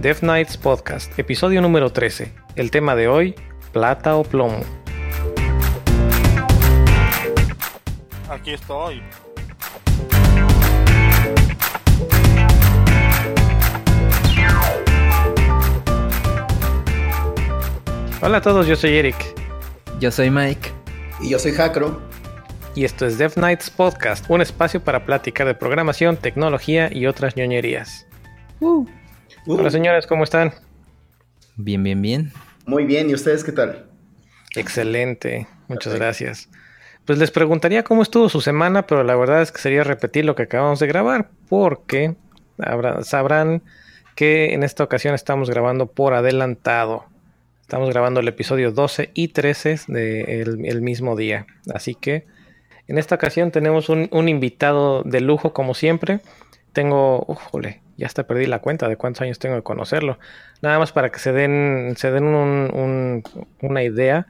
Death Knights Podcast, episodio número 13. El tema de hoy, plata o plomo. Aquí estoy. Hola a todos, yo soy Eric. Yo soy Mike. Y yo soy Jacro. Y esto es Dev Nights Podcast, un espacio para platicar de programación, tecnología y otras ñoñerías. Uh. Hola señores, ¿cómo están? Bien, bien, bien. Muy bien, ¿y ustedes qué tal? Excelente, muchas gracias. Pues les preguntaría cómo estuvo su semana, pero la verdad es que sería repetir lo que acabamos de grabar, porque sabrán que en esta ocasión estamos grabando por adelantado. Estamos grabando el episodio 12 y 13 del mismo día. Así que en esta ocasión tenemos un, invitado de lujo como siempre. Tengo, ujole, ya hasta perdí la cuenta de cuántos años tengo de conocerlo. Nada más para que se den, se den una idea.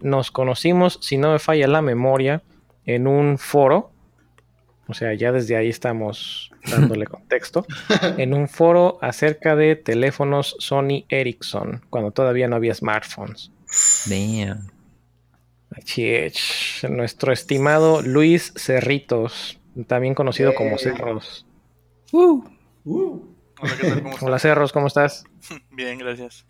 Nos conocimos, si no me falla la memoria, en un foro. O sea, ya desde ahí estamos dándole contexto. en un foro acerca de teléfonos Sony Ericsson, cuando todavía no había smartphones. Damn. Nuestro estimado Luis Cerritos, también conocido como Cerros. Uh. Uh. Hola, ¿qué tal? ¿Cómo Hola Cerros, ¿cómo estás? Bien, gracias.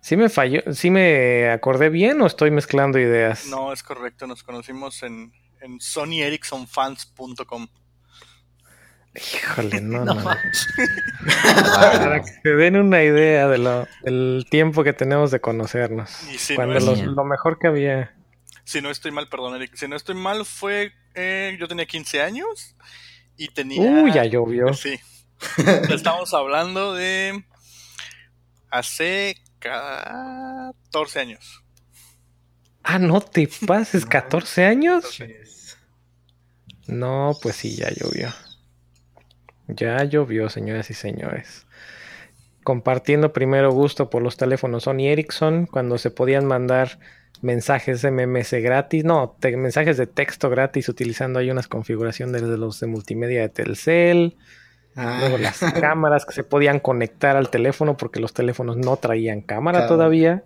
¿Sí me falló? ¿Sí me acordé bien o estoy mezclando ideas? No, es correcto. Nos conocimos en, en sonyericssonfans.com. Híjole, no, no. Para que se den una idea de lo, del tiempo que tenemos de conocernos. cuando lo, mejor que había. Si no estoy mal, perdón, Eric. Si no estoy mal, fue. Eh, yo tenía 15 años y tenía. Uy, ya llovió. Sí. Estamos hablando de. Hace 14 años. Ah, no te pases, ¿14 años? No, pues sí, ya llovió. Ya llovió, señoras y señores. Compartiendo primero gusto por los teléfonos Sony Ericsson cuando se podían mandar mensajes MMS gratis, no, mensajes de texto gratis utilizando ahí unas configuraciones de los de multimedia de Telcel. Ah. Luego las cámaras que se podían conectar al teléfono porque los teléfonos no traían cámara todavía.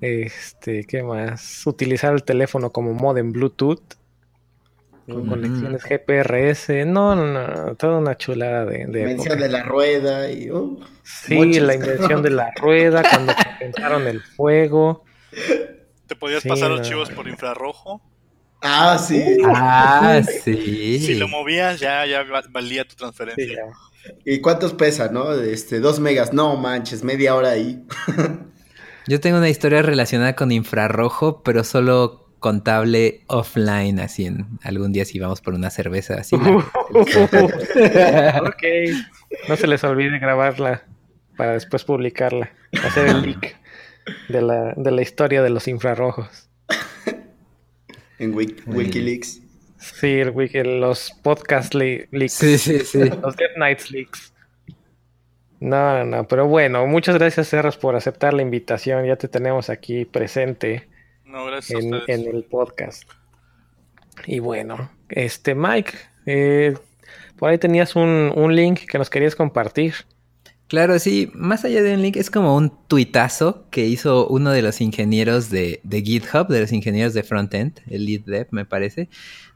Este, ¿qué más? Utilizar el teléfono como modem Bluetooth con conexiones GPRS. No, no, no, toda una chulada de. de invención de la rueda y. Uh, sí, la invención de la rueda, cuando pensaron el fuego. ¿Te podías pasar archivos por infrarrojo? Ah, sí. Ah, sí. Si lo movías, ya, ya valía tu transferencia. ¿Y cuántos pesa, no? Este, dos megas. No manches, media hora ahí. Yo tengo una historia relacionada con infrarrojo, pero solo contable offline, así en algún día si vamos por una cerveza así. ok. No se les olvide grabarla para después publicarla, hacer el leak de la, de la historia de los infrarrojos. En Wikileaks. Sí, el wiki, los podcast leaks. Sí, sí, sí. Los Death Nights leaks. No, no, no, pero bueno, muchas gracias, Cerros, por aceptar la invitación. Ya te tenemos aquí presente en, el podcast. Y bueno, este Mike, eh, por ahí tenías un, link que nos querías compartir. Claro, sí, más allá de un link, es como un tuitazo que hizo uno de los ingenieros de, GitHub, de los ingenieros de frontend, el lead dev me parece,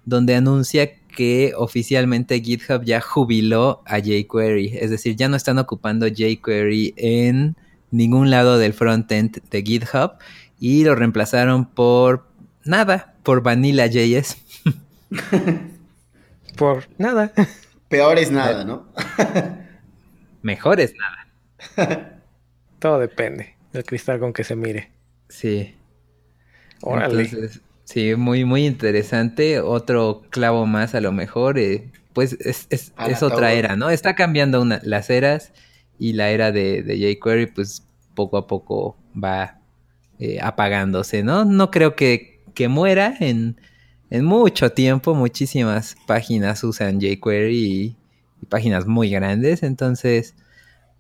donde anuncia que oficialmente GitHub ya jubiló a jQuery, es decir, ya no están ocupando jQuery en ningún lado del frontend de GitHub y lo reemplazaron por nada, por Vanilla JS. por nada. Peor es nada, ¿no? Mejor es nada. Todo depende del cristal con que se mire. Sí. Órale. sí, muy, muy interesante. Otro clavo más a lo mejor. Eh, pues es, es, otra era, ¿no? Está cambiando las eras y la era de, de jQuery, pues poco a poco va eh, apagándose, ¿no? No creo que, que muera en, en, mucho tiempo. Muchísimas páginas usan jQuery y, páginas muy grandes, entonces,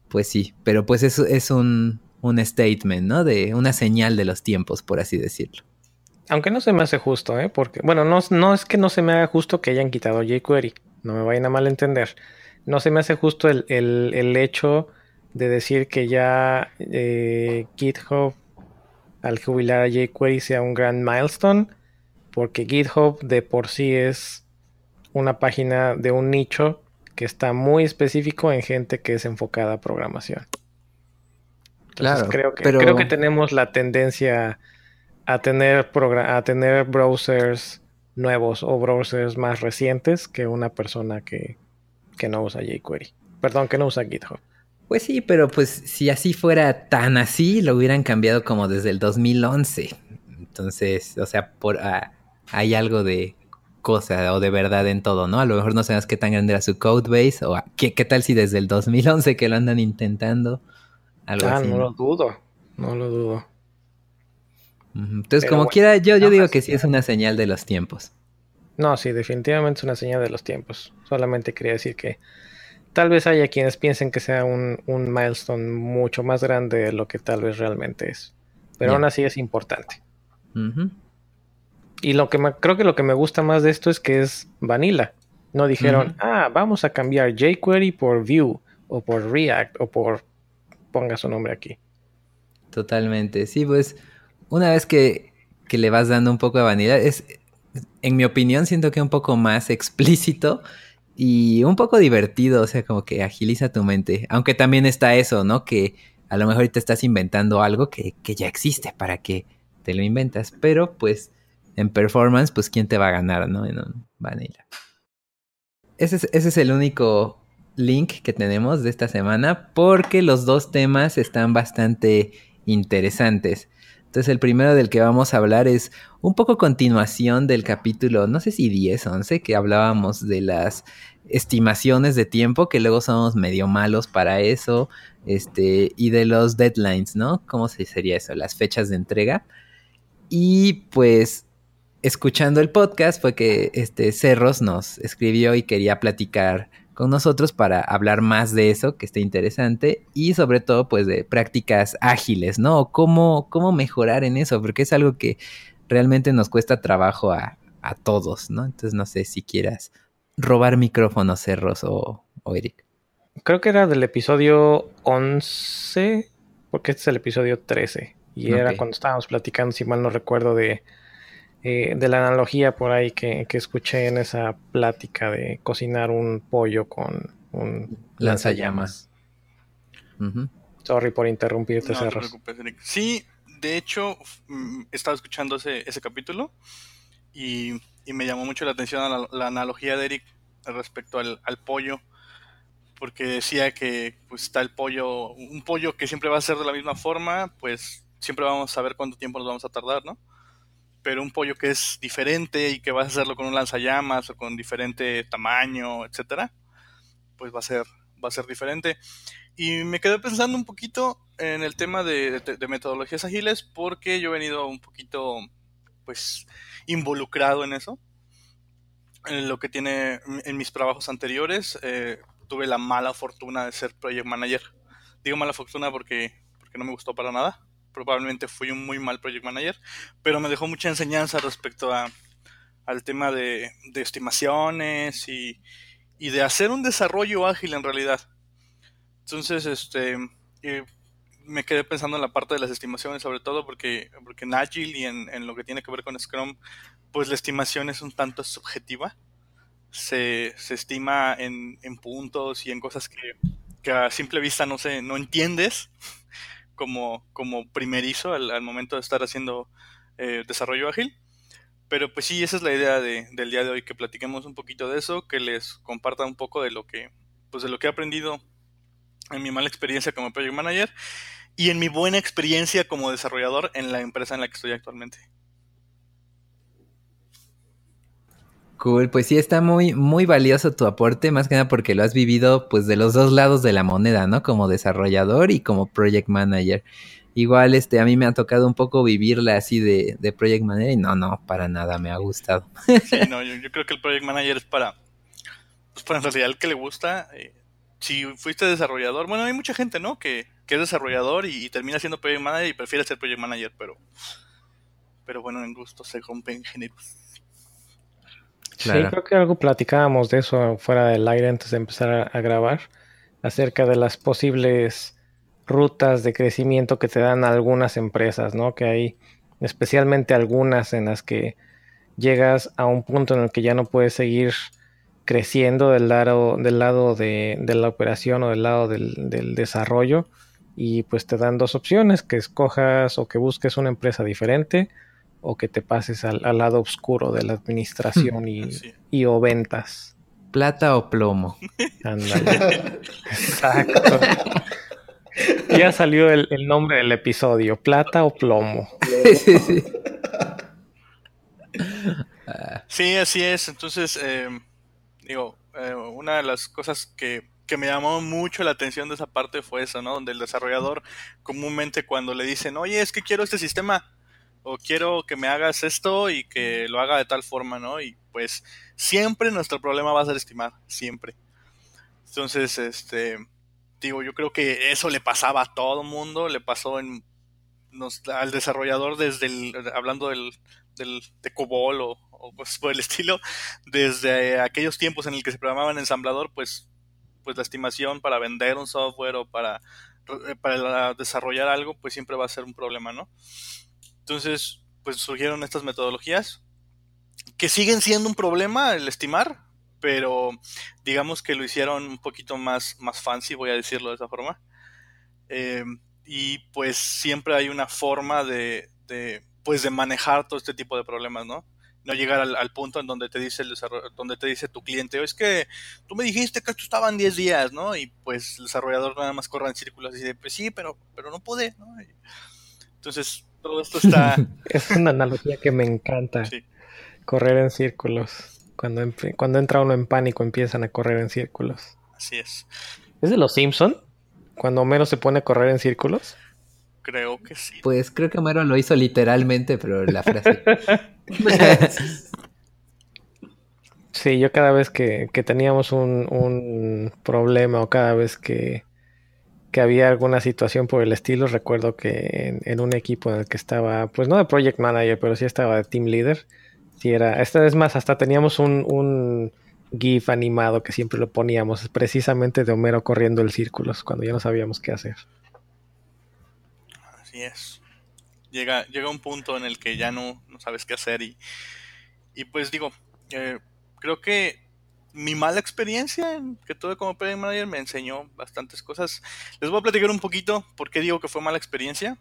pues sí, pero pues eso es un, un statement, ¿no? De una señal de los tiempos, por así decirlo. Aunque no se me hace justo, ¿eh? Porque, bueno, no, no es que no se me haga justo que hayan quitado jQuery, no me vayan a malentender. No se me hace justo el, el, el hecho de decir que ya eh, GitHub al jubilar a jQuery sea un gran milestone, porque GitHub de por sí es una página de un nicho que está muy específico en gente que es enfocada a programación. claro, creo que, creo que tenemos la tendencia a tener, a tener browsers nuevos o browsers más recientes que una persona que, que no usa jQuery. Perdón, que no usa GitHub. Pues sí, pero pues si así fuera tan así, lo hubieran cambiado como desde el 2011. Entonces, o sea, por ah, hay algo de cosa o de verdad en todo, ¿no? A lo mejor no sabes qué tan grande era su codebase o qué, qué tal si desde el 2011 que lo andan intentando. Algo ah, no lo dudo, no lo dudo. Entonces, como quiera, yo, yo digo que sí es una señal de los tiempos. No, sí, definitivamente es una señal de los tiempos. Solamente quería decir que tal vez haya quienes piensen que sea un, milestone mucho más grande de lo que tal vez realmente es. Pero aún así es importante. Y lo que creo que lo que me gusta más de esto es que es vanilla. No dijeron, ah, vamos a cambiar jQuery por Vue o por React o por ponga su nombre aquí. Totalmente. Sí, pues una vez que, que le vas dando un poco de vanilla, es, en mi opinión, siento que un poco más explícito y un poco divertido, o sea, como que agiliza tu mente. Aunque también está eso, ¿no? Que a lo mejor te estás inventando algo que, ya existe para que te lo inventas, pero pues en performance, pues quién te va a ganar, ¿no? En un vanilla. Ese es, el único link que tenemos de esta semana porque los dos temas están bastante interesantes. Entonces el primero del que vamos a hablar es un poco continuación del capítulo, no sé si 10, 11, que hablábamos de las estimaciones de tiempo, que luego somos medio malos para eso, este, y de los deadlines, ¿no? ¿Cómo se sería eso? Las fechas de entrega. Y pues escuchando el podcast fue que este Cerros nos escribió y quería platicar con nosotros para hablar más de eso, que está interesante, y sobre todo, pues, de prácticas ágiles, ¿no? Cómo, cómo mejorar en eso, porque es algo que realmente nos cuesta trabajo a, todos, ¿no? Entonces, no sé si quieras robar micrófonos, Cerros o, Eric. Creo que era del episodio 11, porque este es el episodio 13, y era cuando estábamos platicando, si mal no recuerdo, de eh, de la analogía por ahí que, escuché en esa plática de cocinar un pollo con un lanzallamas. Sorry por interrumpirte, no, Sí, de hecho, mm, estaba escuchando ese, ese capítulo y, me llamó mucho la atención la, analogía de Eric respecto al, al, pollo, porque decía que pues está el pollo, un pollo que siempre va a ser de la misma forma, pues siempre vamos a ver cuánto tiempo nos vamos a tardar, ¿no? Pero un pollo que es diferente y que vas a hacerlo con un lanzallamas o con diferente tamaño, etcétera, pues va a ser, va a ser diferente. Y me quedé pensando un poquito en el tema de, metodologías ágiles porque yo he venido un poquito, pues, involucrado en eso. En lo que tiene en mis trabajos anteriores, eh, tuve la mala fortuna de ser project manager. Digo mala fortuna porque, porque no me gustó para nada probablemente fui un muy mal project manager, pero me dejó mucha enseñanza respecto a, al tema de, estimaciones y, de hacer un desarrollo ágil en realidad. Entonces, este, me quedé pensando en la parte de las estimaciones, sobre todo porque, porque en Agile y en, lo que tiene que ver con Scrum, pues la estimación es un tanto subjetiva. Se, estima en, puntos y en cosas que, que a simple vista no, se, no entiendes como, como primerizo al, momento de estar haciendo eh, desarrollo ágil. Pero pues sí, esa es la idea del día de hoy, que platiquemos un poquito de eso, que les comparta un poco de lo que, pues de lo que he aprendido en mi mala experiencia como project manager y en mi buena experiencia como desarrollador en la empresa en la que estoy actualmente. Cool, pues sí está muy, muy valioso tu aporte, más que nada porque lo has vivido pues de los dos lados de la moneda, ¿no? Como desarrollador y como project manager. Igual, este, a mí me ha tocado un poco vivirla así de, de project manager y no, no, para nada me ha gustado. Sí, no, yo, creo que el project manager es para, pues para en realidad el que le gusta. Eh, si fuiste desarrollador, bueno, hay mucha gente, ¿no? Que, que es desarrollador y, termina siendo project manager y prefiere ser project manager, pero, pero bueno, en gusto se rompen géneros. Sí, creo que algo platicábamos de eso fuera del aire antes de empezar a, grabar, acerca de las posibles rutas de crecimiento que te dan algunas empresas, ¿no? Que hay especialmente algunas en las que llegas a un punto en el que ya no puedes seguir creciendo del lado, del lado de, la operación o del lado del, desarrollo y pues te dan dos opciones, que escojas o que busques una empresa diferente o que te pases al, lado oscuro de la administración y, o ventas. Plata o plomo. Ándale. Exacto. Ya salió el, nombre del episodio, plata o plomo. Sí, así es. Entonces, eh, digo, eh, una de las cosas que, que, me llamó mucho la atención de esa parte fue eso, ¿no? Donde el desarrollador comúnmente cuando le dicen, oye, es que quiero este sistema, o quiero que me hagas esto y que lo haga de tal forma, ¿no? Y pues siempre nuestro problema va a ser estimar, siempre. Entonces, este, digo, yo creo que eso le pasaba a todo mundo, le pasó en, al desarrollador desde el, hablando del, del de COBOL o, o pues por el estilo, desde aquellos tiempos en el que se programaban en ensamblador, pues, pues la estimación para vender un software o para, eh, para desarrollar algo, pues siempre va a ser un problema, ¿no? Entonces, pues surgieron estas metodologías que siguen siendo un problema el estimar, pero digamos que lo hicieron un poquito más, más fancy, voy a decirlo de esa forma. Eh, y pues siempre hay una forma de, de, pues de manejar todo este tipo de problemas, ¿no? No llegar al, punto en donde te dice el donde te dice tu cliente, es que tú me dijiste que esto estaba en 10 días, ¿no? Y pues el desarrollador nada más corre en círculos y dice, pues sí, pero, pero no pude, ¿no? entonces, todo esto está... es una analogía que me encanta. Correr en círculos. Cuando, cuando entra uno en pánico empiezan a correr en círculos. Así es. ¿Es de los Simpson? Cuando Homero se pone a correr en círculos. Creo que sí. Pues creo que Homero lo hizo literalmente, pero la frase. sí, yo cada vez que, teníamos un, un, problema o cada vez que, que, había alguna situación por el estilo, recuerdo que en, un equipo en el que estaba, pues no de project manager, pero sí estaba de team leader. Sí era, esta vez más, hasta teníamos un, GIF animado que siempre lo poníamos, precisamente de Homero corriendo el círculos, cuando ya no sabíamos qué hacer. Así es. Llega, llega un punto en el que ya no, no sabes qué hacer y, y pues digo, eh, creo que mi mala experiencia que tuve como project manager me enseñó bastantes cosas. Les voy a platicar un poquito por qué digo que fue mala experiencia.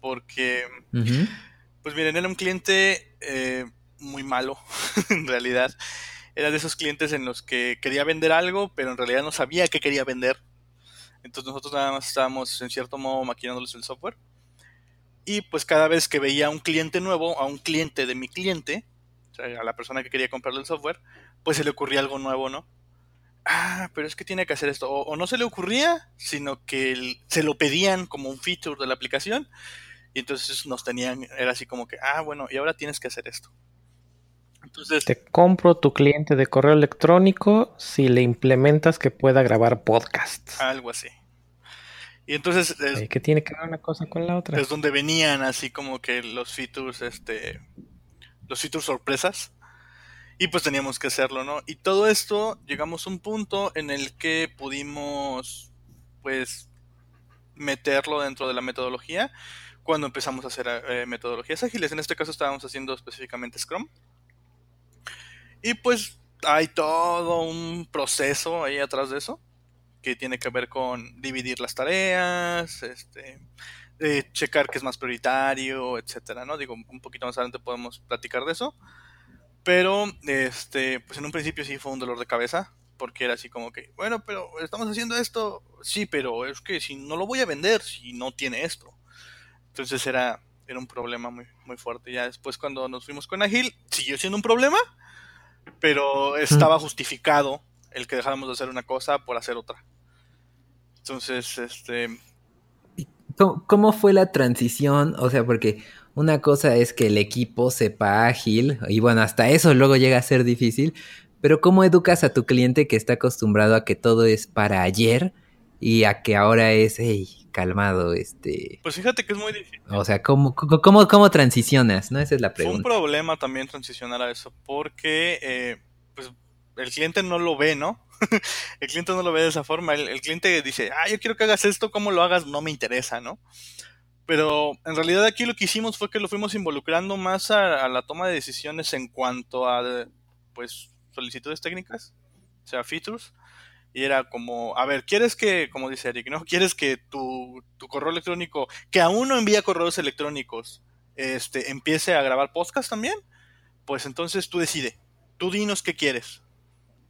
Porque, pues miren, era un cliente eh, muy malo, en realidad. Era de esos clientes en los que quería vender algo, pero en realidad no sabía qué quería vender. Entonces nosotros nada más estábamos en cierto modo maquinándoles el software. Y pues cada vez que veía a un cliente nuevo, a un cliente de mi cliente, o sea, a la persona que quería comprarle el software, pues se le ocurría algo nuevo, ¿no? Ah, pero es que tiene que hacer esto. O, no se le ocurría, sino que se lo pedían como un feature de la aplicación. Y entonces nos tenían, era así como que, ah, bueno, y ahora tienes que hacer esto. Entonces, te compro tu cliente de correo electrónico si le implementas que pueda grabar podcasts. Algo así. Y entonces es, ¿Qué tiene que ver una cosa con la otra? Es donde venían así como que los features, este, los features sorpresas. Y pues teníamos que hacerlo, ¿no? Y todo esto llegamos a un punto en el que pudimos, pues, meterlo dentro de la metodología cuando empezamos a hacer eh, metodologías ágiles. En este caso estábamos haciendo específicamente Scrum. Y pues hay todo un proceso ahí atrás de eso que tiene que ver con dividir las tareas, este, checar qué es más prioritario, etcétera, ¿no? Digo, un poquito más adelante podemos platicar de eso. Pero, este, pues en un principio sí fue un dolor de cabeza, porque era así como que, bueno, pero estamos haciendo esto, sí, pero es que si no lo voy a vender, si no tiene esto. Entonces era, era un problema muy, muy fuerte. Ya después cuando nos fuimos con Agil, siguió siendo un problema, pero estaba justificado el que dejáramos de hacer una cosa por hacer otra. Entonces, este... ¿Cómo, fue la transición? O sea, porque una cosa es que el equipo sepa ágil, y bueno, hasta eso luego llega a ser difícil, pero ¿cómo educas a tu cliente que está acostumbrado a que todo es para ayer y a que ahora es, hey, calmado, este... Pues fíjate que es muy difícil. O sea, ¿cómo, cómo, cómo transicionas? ¿No? Esa es la pregunta. Fue un problema también transicionar a eso, porque, eh, pues, el cliente no lo ve, ¿no? el cliente no lo ve de esa forma. El, cliente dice, ah, yo quiero que hagas esto, cómo lo hagas, no me interesa, ¿no? Pero en realidad aquí lo que hicimos fue que lo fuimos involucrando más a, la toma de decisiones en cuanto a, pues, solicitudes técnicas, o sea, features. Y era como, a ver, ¿quieres que, como dice Eric, ¿no? ¿Quieres que tu, tu correo electrónico, que aún no envía correos electrónicos, este, empiece a grabar podcast también? Pues entonces tú decide, tú dinos qué quieres,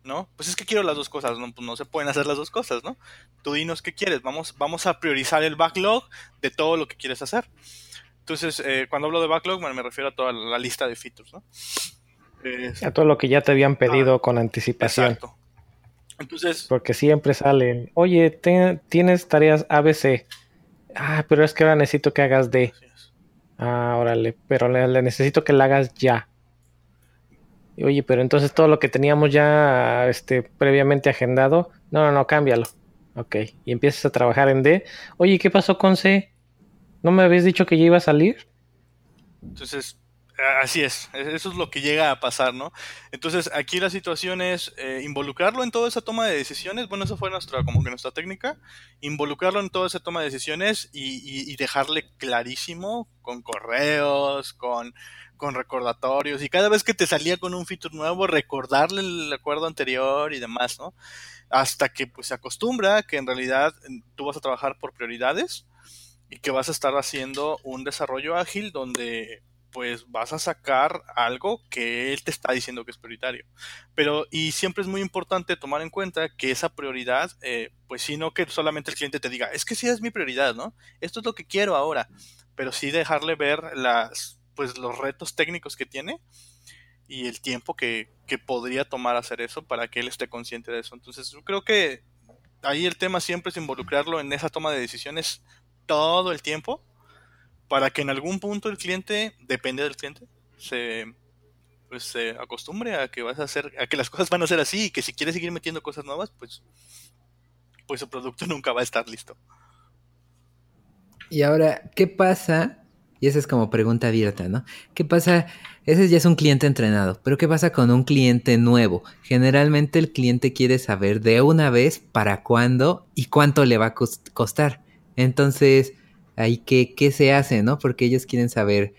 ¿no? Pues es que quiero las dos cosas, no, pues no se pueden hacer las dos cosas, ¿no? Tú dinos qué quieres, vamos, vamos a priorizar el backlog de todo lo que quieres hacer. Entonces, eh, cuando hablo de backlog, me refiero a toda la lista de features, ¿no? a todo lo que ya te habían pedido con anticipación. Exacto. Entonces. Porque siempre salen, oye, tienes tareas ABC. Ah, pero es que ahora necesito que hagas D. Ah, órale, pero le, necesito que la hagas ya. Oye, pero entonces todo lo que teníamos ya este, previamente agendado, no, no, no, cámbialo. Ok, y empiezas a trabajar en D. Oye, ¿qué pasó con C? ¿No me habías dicho que ya iba a salir? Entonces, Así es, eso es lo que llega a pasar, ¿no? Entonces aquí la situación es eh, involucrarlo en toda esa toma de decisiones, bueno, esa fue nuestra, como que nuestra técnica, involucrarlo en toda esa toma de decisiones y, dejarle clarísimo con correos, con, con, recordatorios y cada vez que te salía con un feature nuevo, recordarle el acuerdo anterior y demás, ¿no? Hasta que pues se acostumbra que en realidad tú vas a trabajar por prioridades y que vas a estar haciendo un desarrollo ágil donde pues vas a sacar algo que él te está diciendo que es prioritario. Pero, y siempre es muy importante tomar en cuenta que esa prioridad, eh, pues sí, no que solamente el cliente te diga, es que sí es mi prioridad, ¿no? Esto es lo que quiero ahora, pero sí dejarle ver las, pues los retos técnicos que tiene y el tiempo que, que podría tomar hacer eso para que él esté consciente de eso. Entonces, yo creo que ahí el tema siempre es involucrarlo en esa toma de decisiones todo el tiempo para que en algún punto el cliente, depende del cliente, se pues se acostumbre a que vas a hacer, a que las cosas van a ser así y que si quiere seguir metiendo cosas nuevas, pues, pues su producto nunca va a estar listo. Y ahora, ¿qué pasa? Y esa es como pregunta abierta, ¿no? ¿Qué pasa? Ese ya es un cliente entrenado, pero ¿qué pasa con un cliente nuevo? Generalmente el cliente quiere saber de una vez para cuándo y cuánto le va a costar. Entonces, ahí qué, qué se hace, ¿no? Porque ellos quieren saber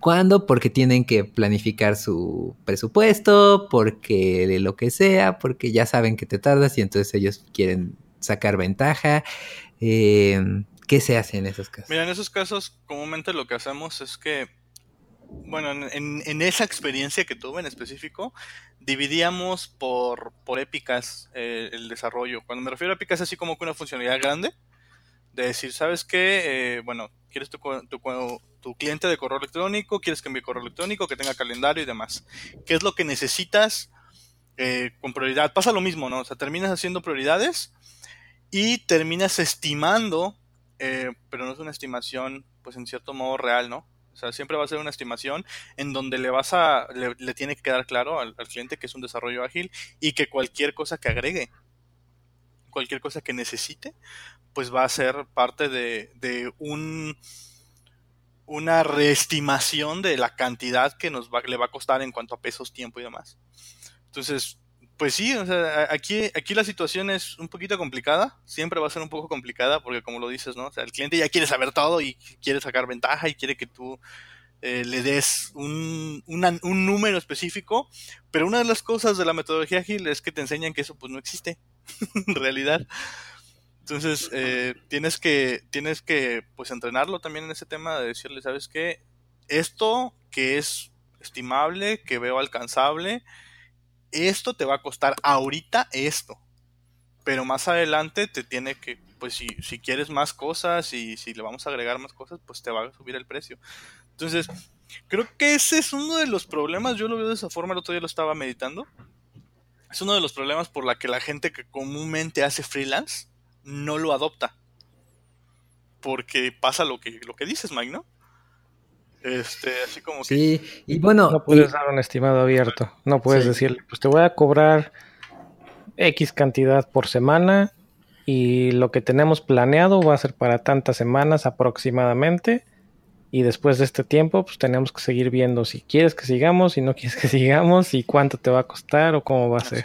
cuándo, porque tienen que planificar su presupuesto, porque de lo que sea, porque ya saben que te tardas y entonces ellos quieren sacar ventaja. Eh, ¿Qué se hace en esos casos? Mira, en esos casos comúnmente lo que hacemos es que, bueno, en, esa experiencia que tuve en específico, dividíamos por, por épicas eh, el desarrollo. Cuando me refiero a épicas, así como que una funcionalidad grande de decir, ¿sabes qué? Eh, bueno, quieres tu, tu, cliente de correo electrónico, quieres que envíe correo electrónico, que tenga calendario y demás. ¿Qué es lo que necesitas eh, con prioridad? Pasa lo mismo, ¿no? O sea, terminas haciendo prioridades y terminas estimando, eh, pero no es una estimación, pues en cierto modo real, ¿no? O sea, siempre va a ser una estimación en donde le vas a, le, tiene que quedar claro al, cliente que es un desarrollo ágil y que cualquier cosa que agregue, cualquier cosa que necesite, pues va a ser parte de, un una reestimación de la cantidad que nos va, le va a costar en cuanto a pesos, tiempo y demás. Entonces, pues sí, aquí, aquí la situación es un poquito complicada, siempre va a ser un poco complicada porque como lo dices, ¿no? O sea, el cliente ya quiere saber todo y quiere sacar ventaja y quiere que tú eh, le des un, un, número específico, pero una de las cosas de la metodología ágil es que te enseñan que eso pues no existe en realidad. Entonces, eh, tienes que, tienes que, pues, entrenarlo también en ese tema de decirle, ¿sabes qué? Esto que es estimable, que veo alcanzable, esto te va a costar ahorita esto. Pero más adelante te tiene que, pues, si, si quieres más cosas y si le vamos a agregar más cosas, pues te va a subir el precio. Entonces, creo que ese es uno de los problemas, yo lo veo de esa forma, el otro día lo estaba meditando. Es uno de los problemas por la que la gente que comúnmente hace freelance, no lo adopta. Porque pasa lo que, lo que dices, Mike, ¿no? Este, así como que... Sí, y bueno... No puedes dar un estimado abierto. No puedes decirle, pues te voy a cobrar X cantidad por semana y lo que tenemos planeado va a ser para tantas semanas aproximadamente. Y después de este tiempo, pues tenemos que seguir viendo si quieres que sigamos, si no quieres que sigamos, y cuánto te va a costar o cómo va a ser.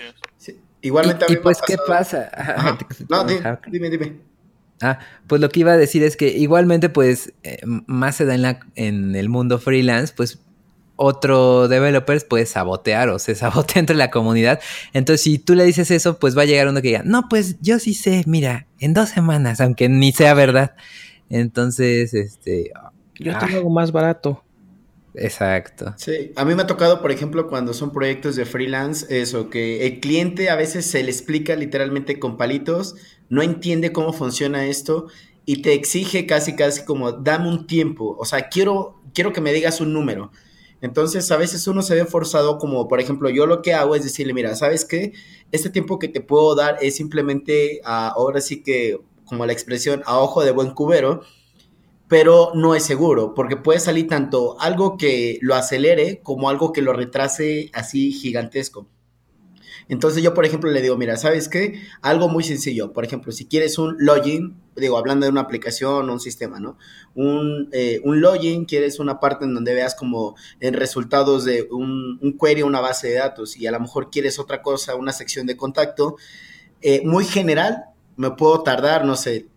Igualmente y, pues, ¿qué pasa? no, dime, dime. Ah, pues lo que iba a decir es que igualmente, pues, eh, más se da en, la, en el mundo freelance, pues otro developer puede sabotear o se sabotea entre la comunidad. Entonces, si tú le dices eso, pues va a llegar uno que diga, no, pues yo sí sé, mira, en dos semanas, aunque ni sea verdad. Entonces, este... Yo tengo algo más barato. Exacto. Sí, a mí me ha tocado, por ejemplo, cuando son proyectos de freelance, eso, que el cliente a veces se le explica literalmente con palitos, no entiende cómo funciona esto y te exige casi, casi como, dame un tiempo, o sea, quiero, quiero que me digas un número. Entonces, a veces uno se ve forzado, como por ejemplo, yo lo que hago es decirle, mira, ¿sabes qué? Este tiempo que te puedo dar es simplemente, ahora sí que, como la expresión, a ojo de buen cubero, pero no es seguro, porque puede salir tanto algo que lo acelere como algo que lo retrase así gigantesco. Entonces yo, por ejemplo, le digo, mira, ¿sabes qué? Algo muy sencillo. Por ejemplo, si quieres un login, digo, hablando de una aplicación o un sistema, ¿no? Un, eh, un login, quieres una parte en donde veas como en resultados de un, un query, una base de datos, y a lo mejor quieres otra cosa, una sección de contacto, eh, muy general, me puedo tardar, no sé,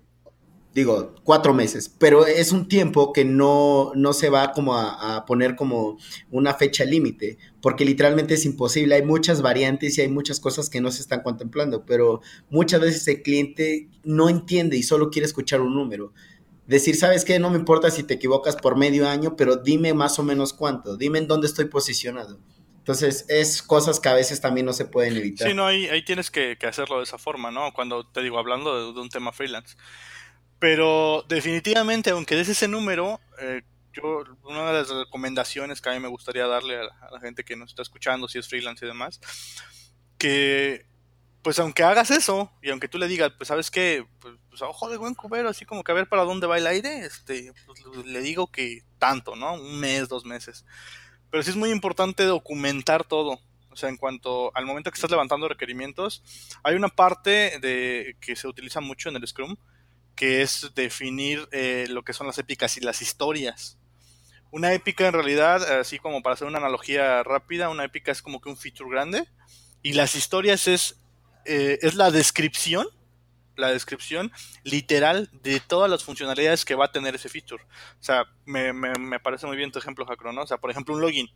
digo, cuatro meses, pero es un tiempo que no, no se va como a, poner como una fecha límite, porque literalmente es imposible, hay muchas variantes y hay muchas cosas que no se están contemplando, pero muchas veces el cliente no entiende y solo quiere escuchar un número. Decir, ¿sabes qué? No me importa si te equivocas por medio año, pero dime más o menos cuánto, dime en dónde estoy posicionado. Entonces, es cosas que a veces también no se pueden evitar. Sí, no, ahí, ahí tienes que, hacerlo de esa forma, ¿no? Cuando te digo, hablando de un tema freelance. Pero definitivamente, aunque des ese número, eh, yo, una de las recomendaciones que a mí me gustaría darle a la, gente que nos está escuchando, si es freelance y demás, que pues aunque hagas eso y aunque tú le digas, pues sabes qué, pues, pues, a ojo de buen cubero, así como que a ver para dónde va el aire, este, pues, le digo que tanto, ¿no? Un mes, dos meses. Pero sí es muy importante documentar todo. O sea, en cuanto al momento que estás levantando requerimientos, hay una parte de que se utiliza mucho en el Scrum, que es definir eh, lo que son las épicas y las historias. Una épica en realidad, así como para hacer una analogía rápida, una épica es como que un feature grande y las historias es, eh, es la descripción, la descripción literal de todas las funcionalidades que va a tener ese feature. O sea, me, me, parece muy bien tu ejemplo, Jacro, ¿no? O sea, por ejemplo, un login.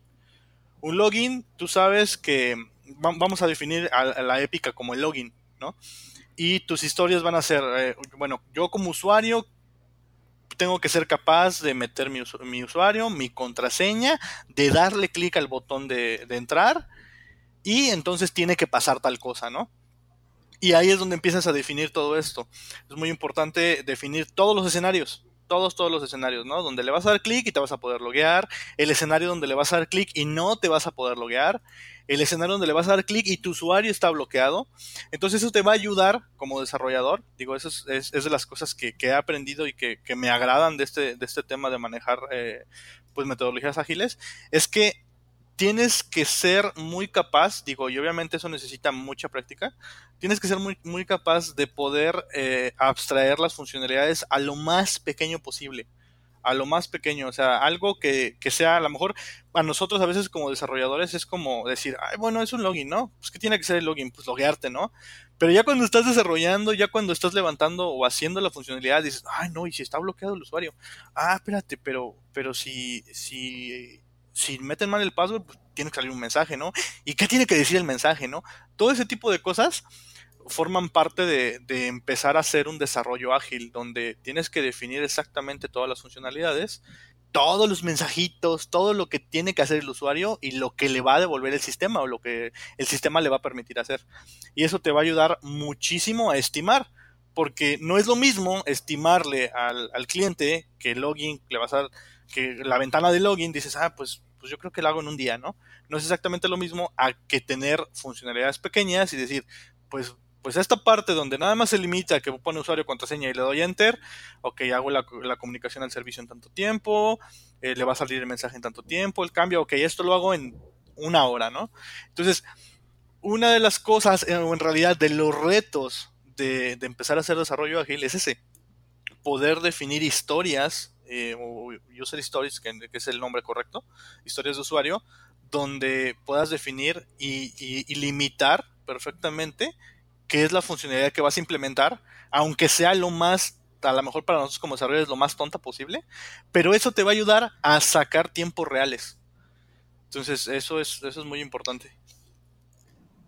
Un login, tú sabes que vamos a definir a la épica como el login, ¿no? Y tus historias van a ser, eh, bueno, yo como usuario tengo que ser capaz de meter mi, usuario, mi contraseña, de darle clic al botón de, de, entrar y entonces tiene que pasar tal cosa, ¿no? Y ahí es donde empiezas a definir todo esto. Es muy importante definir todos los escenarios, todos, todos los escenarios, ¿no? Donde le vas a dar clic y te vas a poder loguear, el escenario donde le vas a dar clic y no te vas a poder loguear, el escenario donde le vas a dar clic y tu usuario está bloqueado. Entonces eso te va a ayudar como desarrollador. Digo, eso es, de las cosas que, he aprendido y que, me agradan de este, de este tema de manejar eh, pues metodologías ágiles. Es que tienes que ser muy capaz, digo, y obviamente eso necesita mucha práctica, tienes que ser muy, capaz de poder eh, abstraer las funcionalidades a lo más pequeño posible a lo más pequeño, o sea, algo que, que, sea, a lo mejor a nosotros a veces como desarrolladores es como decir, ay, bueno, es un login, ¿no? Pues que tiene que ser el login, pues loguearte, ¿no? Pero ya cuando estás desarrollando, ya cuando estás levantando o haciendo la funcionalidad, dices, ay, no, y si está bloqueado el usuario, ah, espérate, pero, pero si, si, si meten mal el password, pues tiene que salir un mensaje, ¿no? ¿Y qué tiene que decir el mensaje, no? Todo ese tipo de cosas forman parte de, empezar a hacer un desarrollo ágil, donde tienes que definir exactamente todas las funcionalidades, todos los mensajitos, todo lo que tiene que hacer el usuario y lo que le va a devolver el sistema o lo que el sistema le va a permitir hacer. Y eso te va a ayudar muchísimo a estimar, porque no es lo mismo estimarle al, cliente que login, le vas a que la ventana de login dices, ah, pues, pues yo creo que lo hago en un día, ¿no? No es exactamente lo mismo a que tener funcionalidades pequeñas y decir, pues pues esta parte donde nada más se limita a que pone usuario contraseña y le doy enter, ok, hago la, comunicación al servicio en tanto tiempo, eh, le va a salir el mensaje en tanto tiempo, el cambio, ok, esto lo hago en una hora, ¿no? Entonces, una de las cosas, eh, o en realidad de los retos de, empezar a hacer desarrollo ágil es ese, poder definir historias, eh, o user stories, que, es el nombre correcto, historias de usuario, donde puedas definir y limitar perfectamente qué es la funcionalidad que vas a implementar, aunque sea lo más, a lo mejor para nosotros como desarrolladores, lo más tonta posible, pero eso te va a ayudar a sacar tiempos reales. Entonces, eso es, eso es muy importante.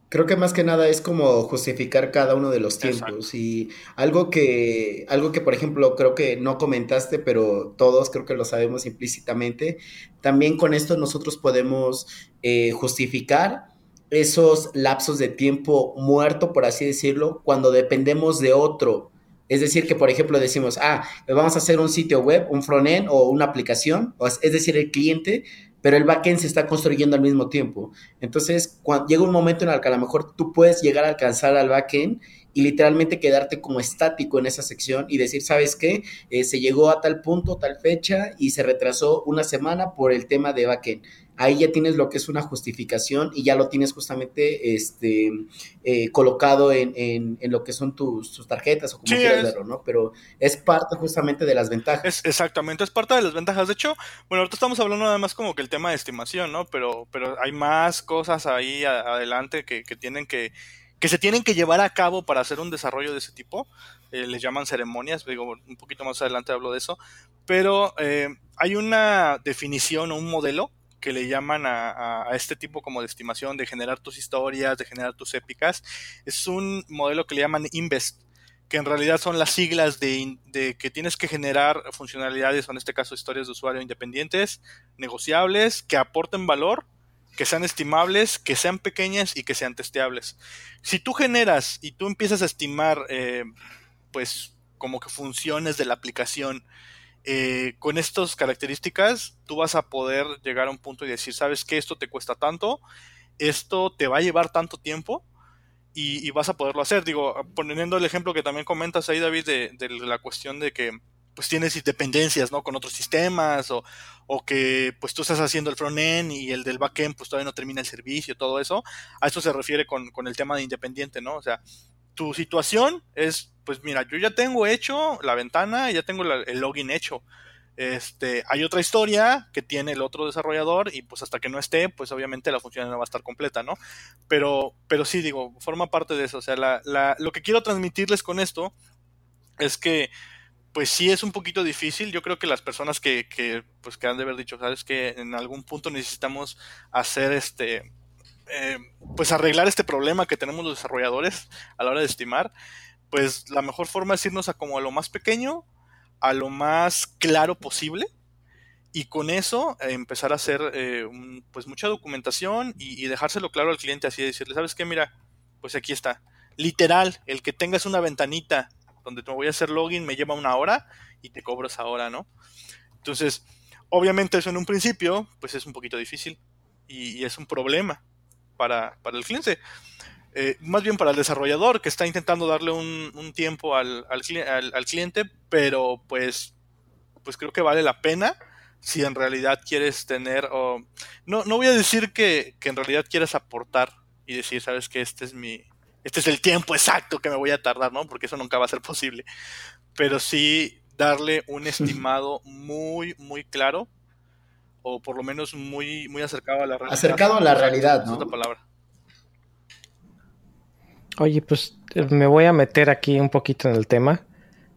Creo que más que nada es como justificar cada uno de los tiempos y algo que, algo que por ejemplo creo que no comentaste, pero todos creo que lo sabemos implícitamente, también con esto nosotros podemos eh, justificar esos lapsos de tiempo muerto, por así decirlo, cuando dependemos de otro. Es decir, que por ejemplo decimos, ah, vamos a hacer un sitio web, un frontend o una aplicación, es decir, el cliente pero el backend se está construyendo al mismo tiempo. Entonces, cuando, llega un momento en el que a lo mejor tú puedes llegar a alcanzar al backend y literalmente quedarte como estático en esa sección y decir, ¿sabes qué? Eh, se llegó a tal punto, tal fecha y se retrasó una semana por el tema de backend ahí ya tienes lo que es una justificación y ya lo tienes justamente este, eh, colocado en, en, lo que son tus, tarjetas o como quieras verlo, ¿no? Pero es parte justamente de las ventajas. Es, exactamente, es parte de las ventajas. De hecho, bueno, ahorita estamos hablando nada más como que el tema de estimación, ¿no? Pero, pero hay más cosas ahí adelante que, que tienen que que se tienen que llevar a cabo para hacer un desarrollo de ese tipo. Eh, les llaman ceremonias, digo, un poquito más adelante hablo de eso. Pero eh, hay una definición o un modelo que le llaman a, este tipo como de estimación de generar tus historias, de generar tus épicas, es un modelo que le llaman Invest, que en realidad son las siglas de, de, que tienes que generar funcionalidades, o en este caso historias de usuario independientes, negociables, que aporten valor, que sean estimables, que sean pequeñas y que sean testeables. Si tú generas y tú empiezas a estimar, eh, pues, como que funciones de la aplicación, eh, con estas características tú vas a poder llegar a un punto y decir, sabes que esto te cuesta tanto, esto te va a llevar tanto tiempo y, vas a poderlo hacer. Digo, poniendo el ejemplo que también comentas ahí, David, de, la cuestión de que pues tienes dependencias, ¿no? Con otros sistemas o, o que pues tú estás haciendo el front-end y el del back-end pues todavía no termina el servicio, todo eso. A eso se refiere con, con el tema de independiente, ¿no? O sea, tu situación es, pues mira, yo ya tengo hecho la ventana, ya tengo el login hecho. Este, hay otra historia que tiene el otro desarrollador y pues hasta que no esté, pues obviamente la función no va a estar completa, ¿no? Pero, pero sí, digo, forma parte de eso. O sea, la, la, lo que quiero transmitirles con esto es que, pues sí es un poquito difícil. Yo creo que las personas que, que pues que han de haber dicho, sabes que en algún punto necesitamos hacer este, eh, pues arreglar este problema que tenemos los desarrolladores a la hora de estimar, pues la mejor forma es irnos a como a lo más pequeño, a lo más claro posible y con eso eh, empezar a hacer eh, pues mucha documentación y, dejárselo claro al cliente así decirle, ¿sabes qué? Mira, pues aquí está. Literal, el que tengas una ventanita donde te voy a hacer login me lleva una hora y te cobro esa hora, ¿no? Entonces, obviamente eso en un principio, pues es un poquito difícil y es un problema para, el cliente. Eh, más bien para el desarrollador que está intentando darle un, tiempo al, al, cliente, pero pues, pues creo que vale la pena si en realidad quieres tener, o no, no voy a decir que, en realidad quieres aportar y decir, sabes que este es mi, este es el tiempo exacto que me voy a tardar, ¿no? Porque eso nunca va a ser posible. Pero sí darle un estimado muy, muy claro o por lo menos muy, muy acercado a la realidad. Acercado a la realidad, ¿no? palabra. Oye, pues eh, me voy a meter aquí un poquito en el tema.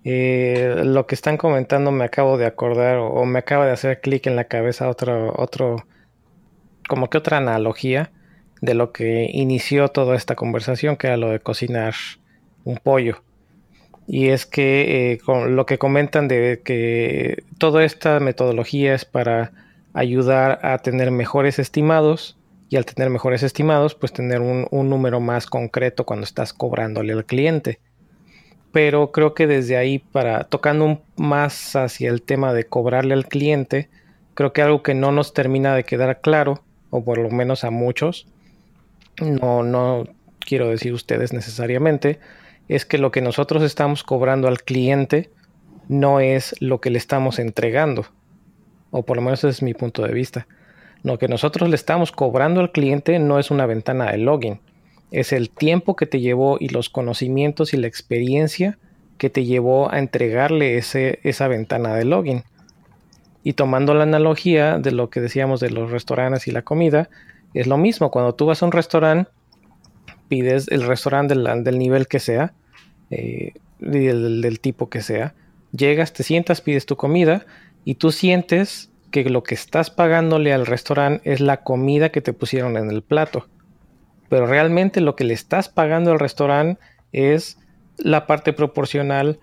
Eh, lo que están comentando me acabo de acordar o, me acaba de hacer clic en la cabeza otro, otro, como que otra analogía de lo que inició toda esta conversación, que era lo de cocinar un pollo. Y es que eh, con lo que comentan de que toda esta metodología es para ayudar a tener mejores estimados y al tener mejores estimados, pues tener un, número más concreto cuando estás cobrándole al cliente. Pero creo que desde ahí, para tocando más hacia el tema de cobrarle al cliente, creo que algo que no nos termina de quedar claro, o por lo menos a muchos, no, no quiero decir ustedes necesariamente, es que lo que nosotros estamos cobrando al cliente no es lo que le estamos entregando o por lo menos ese es mi punto de vista. Lo que nosotros le estamos cobrando al cliente no es una ventana de login, es el tiempo que te llevó y los conocimientos y la experiencia que te llevó a entregarle ese, esa ventana de login. Y tomando la analogía de lo que decíamos de los restaurantes y la comida, es lo mismo. Cuando tú vas a un restaurante, pides el restaurante del, nivel que sea, eh, del, del tipo que sea, llegas, te sientas, pides tu comida y tú sientes que lo que estás pagándole al restaurante es la comida que te pusieron en el plato. Pero realmente lo que le estás pagando al restaurante es la parte proporcional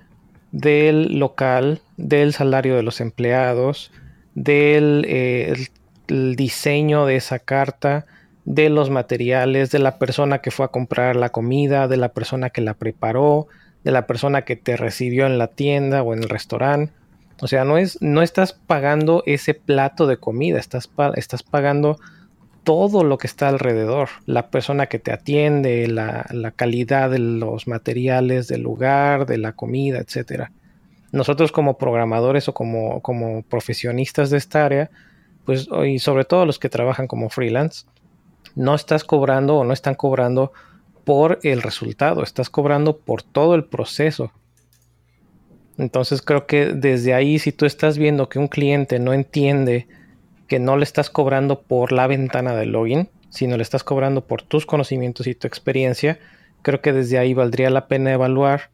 del local, del salario de los empleados, del eh, diseño de esa carta, de los materiales, de la persona que fue a comprar la comida, de la persona que la preparó, de la persona que te recibió en la tienda o en el restaurante. O sea, no, es, no estás pagando ese plato de comida, estás, estás pagando todo lo que está alrededor, la persona que te atiende, la, calidad de los materiales, del lugar, de la comida, etc. Nosotros como programadores o como, como profesionistas de esta área, pues, y sobre todo los que trabajan como freelance, no estás cobrando o no están cobrando por el resultado, estás cobrando por todo el proceso. Entonces creo que desde ahí, si tú estás viendo que un cliente no entiende que no le estás cobrando por la ventana de login, sino le estás cobrando por tus conocimientos y tu experiencia, creo que desde ahí valdría la pena evaluar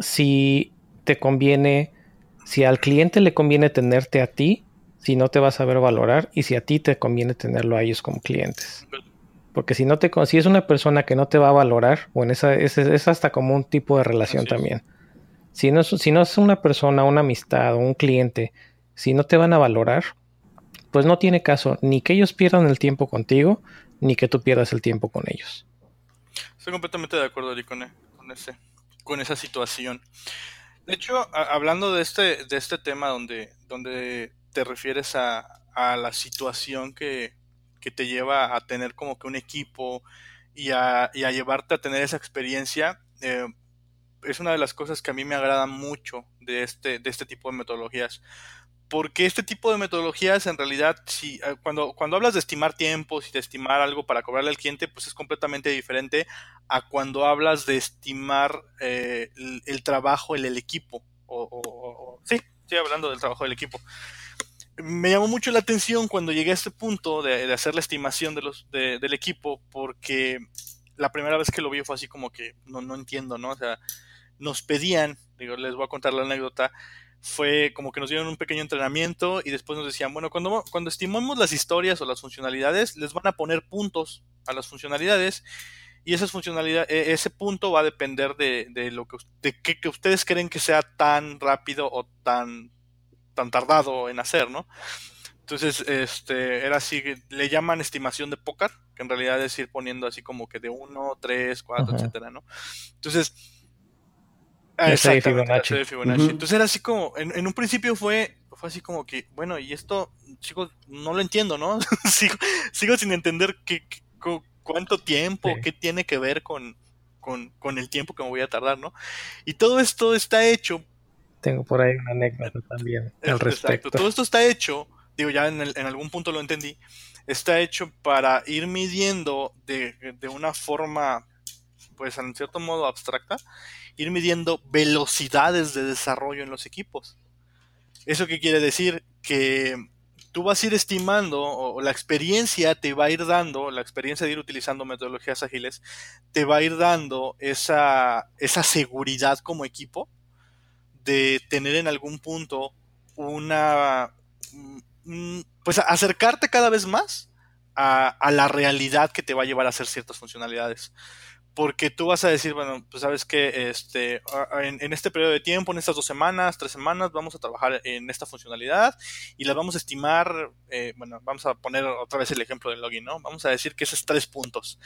si te conviene, si al cliente le conviene tenerte a ti, si no te vas a ver valorar, y si a ti te conviene tenerlo a ellos como clientes. Porque si no te si es una persona que no te va a valorar, bueno, esa es, es hasta como un tipo de relación también. Si no, si no es una persona, una amistad o un cliente, si no te van a valorar, pues no tiene caso ni que ellos pierdan el tiempo contigo, ni que tú pierdas el tiempo con ellos. Estoy completamente de acuerdo, con, e, con, ese, con esa situación. De hecho, hablando de este, de este tema donde, donde te refieres a, la situación que, te lleva a tener como que un equipo y a, llevarte a tener esa experiencia, eh, es una de las cosas que a mí me agrada mucho de este, de este tipo de metodologías porque este tipo de metodologías en realidad, si, eh, cuando, cuando hablas de estimar tiempos y de estimar algo para cobrarle al cliente, pues es completamente diferente a cuando hablas de estimar eh, el, trabajo en el equipo. O, sí, estoy hablando del trabajo del equipo. Me llamó mucho la atención cuando llegué a este punto de, hacer la estimación de los, del equipo, porque la primera vez que lo vi fue así como que no, no entiendo, ¿no? O sea, nos pedían, digo, les voy a contar la anécdota, fue como que nos dieron un pequeño entrenamiento y después nos decían, bueno, cuando, cuando estimamos las historias o las funcionalidades, les van a poner puntos a las funcionalidades y esas funcionalidades, ese punto va a depender de, de lo que, de que, ustedes creen que sea tan rápido o tan, tan tardado en hacer, ¿no? Entonces, este, era así, le llaman estimación de póker, que en realidad es ir poniendo así como que de 1, 3, 4, etcétera, ¿no? Entonces, Ah, exactamente, Fibonacci. Entonces era así como, en, un principio fue, fue así como que, bueno, y esto, chicos, no lo entiendo, ¿no? sigo, sin entender qué, cuánto tiempo, qué tiene que ver con, con, el tiempo que me voy a tardar, ¿no? Y todo esto está hecho. Tengo por ahí una anécdota también al respecto. Todo esto está hecho, digo, ya en, en algún punto lo entendí, está hecho para ir midiendo de, de una forma, pues en cierto modo abstracta, ir midiendo velocidades de desarrollo en los equipos. ¿Eso qué quiere decir? Que tú vas a ir estimando, o la experiencia te va a ir dando, la experiencia de ir utilizando metodologías ágiles, te va a ir dando esa, esa seguridad como equipo de tener en algún punto una, mm, mm, pues acercarte cada vez más a, a la realidad que te va a llevar a hacer ciertas funcionalidades porque tú vas a decir, bueno, pues sabes que este, en, este periodo de tiempo, en estas dos semanas, tres semanas, vamos a trabajar en esta funcionalidad y la vamos a estimar, eh, bueno, vamos a poner otra vez el ejemplo del login, ¿no? Vamos a decir que esos es tres puntos.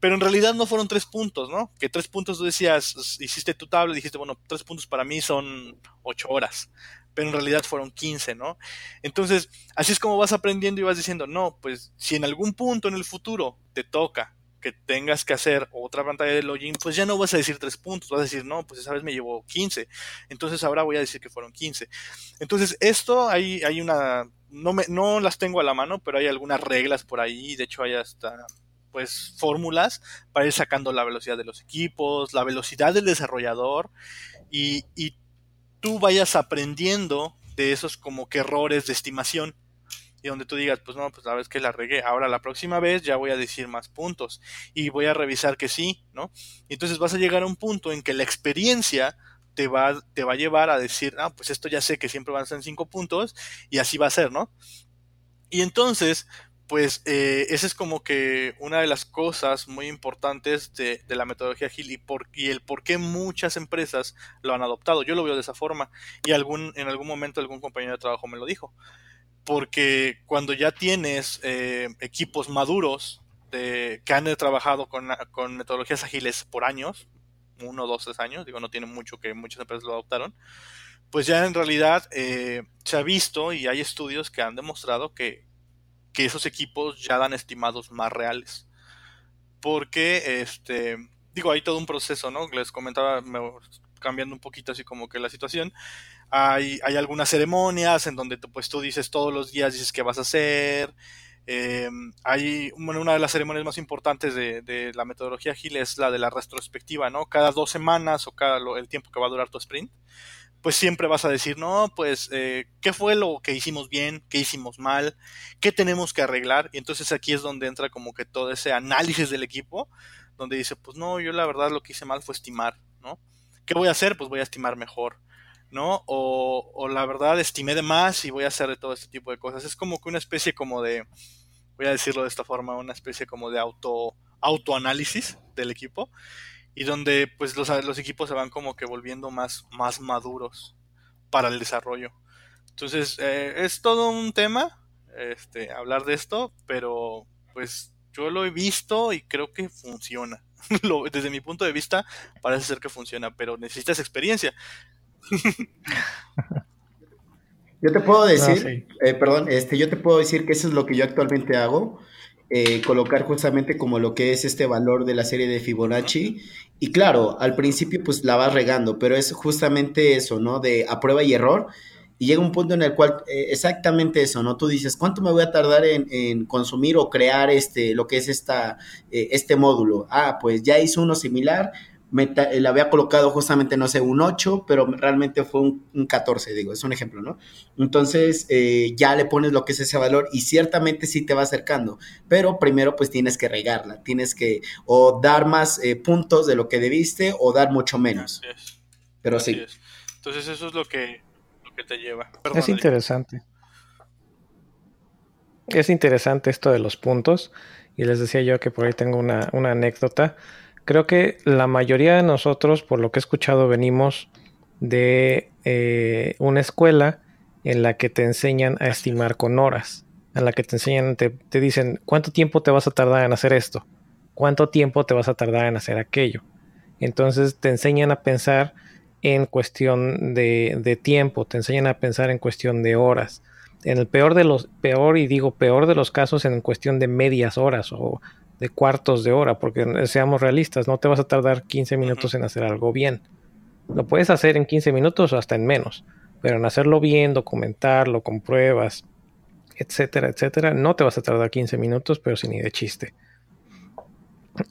Pero en realidad no fueron tres puntos, ¿no? Que tres puntos tú decías, hiciste tu tabla dijiste, bueno, tres puntos para mí son ocho horas pero en realidad fueron 15, ¿no? Entonces, así es como vas aprendiendo y vas diciendo, no, pues si en algún punto en el futuro te toca que tengas que hacer otra pantalla de login, pues ya no vas a decir tres puntos, vas a decir, no, pues esa vez me llevó 15, entonces ahora voy a decir que fueron 15. Entonces, esto hay, hay una, no, me, no las tengo a la mano, pero hay algunas reglas por ahí, de hecho hay hasta pues fórmulas para ir sacando la velocidad de los equipos, la velocidad del desarrollador y, y tú vayas aprendiendo de esos como que errores de estimación y donde tú digas, pues no, pues la vez que la regué, ahora la próxima vez ya voy a decir más puntos y voy a revisar que sí, ¿no? Entonces vas a llegar a un punto en que la experiencia te va, te va a llevar a decir, ah, pues esto ya sé que siempre van a ser cinco puntos y así va a ser, ¿no? Y entonces, pues eh, esa es como que una de las cosas muy importantes de, la metodología Agile y, por, y, el por qué muchas empresas lo han adoptado. Yo lo veo de esa forma y algún, en algún momento algún compañero de trabajo me lo dijo. Porque cuando ya tienes eh, equipos maduros de, que han trabajado con, con metodologías ágiles por años, uno, dos, tres años, digo, no tiene mucho que muchas empresas lo adoptaron, pues ya en realidad eh, se ha visto y hay estudios que han demostrado que, que esos equipos ya dan estimados más reales. Porque, este, digo, hay todo un proceso, ¿no? Les comentaba, cambiando un poquito así como que la situación. Hay, hay algunas ceremonias en donde pues tú dices todos los días, dices qué vas a hacer, eh, hay una de las ceremonias más importantes de, la metodología ágil es la de la retrospectiva, ¿no? Cada dos semanas o cada el tiempo que va a durar tu sprint, pues siempre vas a decir, no, pues, eh, ¿qué fue lo que hicimos bien? ¿Qué hicimos mal? ¿Qué tenemos que arreglar? Y entonces aquí es donde entra como que todo ese análisis del equipo, donde dice, pues no, yo la verdad lo que hice mal fue estimar, ¿no? ¿Qué voy a hacer? Pues voy a estimar mejor. ¿No? O, o, la verdad estimé de más y voy a hacer de todo este tipo de cosas. Es como que una especie como de, voy a decirlo de esta forma, una especie como de auto autoanálisis del equipo y donde pues los, los equipos se van como que volviendo más, más maduros para el desarrollo. Entonces, eh, es todo un tema este, hablar de esto, pero pues yo lo he visto y creo que funciona. desde mi punto de vista, parece ser que funciona, pero necesitas experiencia. Yo te puedo decir, eh, perdón, este, yo te puedo decir que eso es lo que yo actualmente hago, eh, colocar justamente como lo que es este valor de la serie de Fibonacci. Y claro, al principio pues la vas regando, pero es justamente eso, ¿no? De a prueba y error. Y llega un punto en el cual eh, exactamente eso, ¿no? Tú dices, ¿cuánto me voy a tardar en, consumir o crear este, lo que es esta, este módulo? Ah, pues ya hice uno similar, le había colocado justamente, no sé, un 8, pero realmente fue un, 14, digo, es un ejemplo, ¿no? Entonces eh, ya le pones lo que es ese valor y ciertamente sí te va acercando, pero primero pues tienes que regarla, tienes que o dar más eh, puntos de lo que debiste o dar mucho menos. Pero sí. Entonces eso es lo que, lo que te lleva. es interesante. Es interesante esto de los puntos y les decía yo que por ahí tengo una, una anécdota. Creo que la mayoría de nosotros, por lo que he escuchado, venimos de eh, una escuela en la que te enseñan a estimar con horas, en la que te enseñan, te, dicen, ¿cuánto tiempo te vas a tardar en hacer esto? ¿Cuánto tiempo te vas a tardar en hacer aquello? Entonces te enseñan a pensar en cuestión de, de tiempo, te enseñan a pensar en cuestión de horas. En el peor de los, peor y digo peor de los casos, en cuestión de medias horas o de cuartos de hora, porque seamos realistas, no te vas a tardar 15 minutos en hacer algo bien. Lo puedes hacer en 15 minutos o hasta en menos, pero en hacerlo bien, documentarlo con pruebas, etcétera, etcétera, no te vas a tardar 15 minutos, pero sin ni de chiste.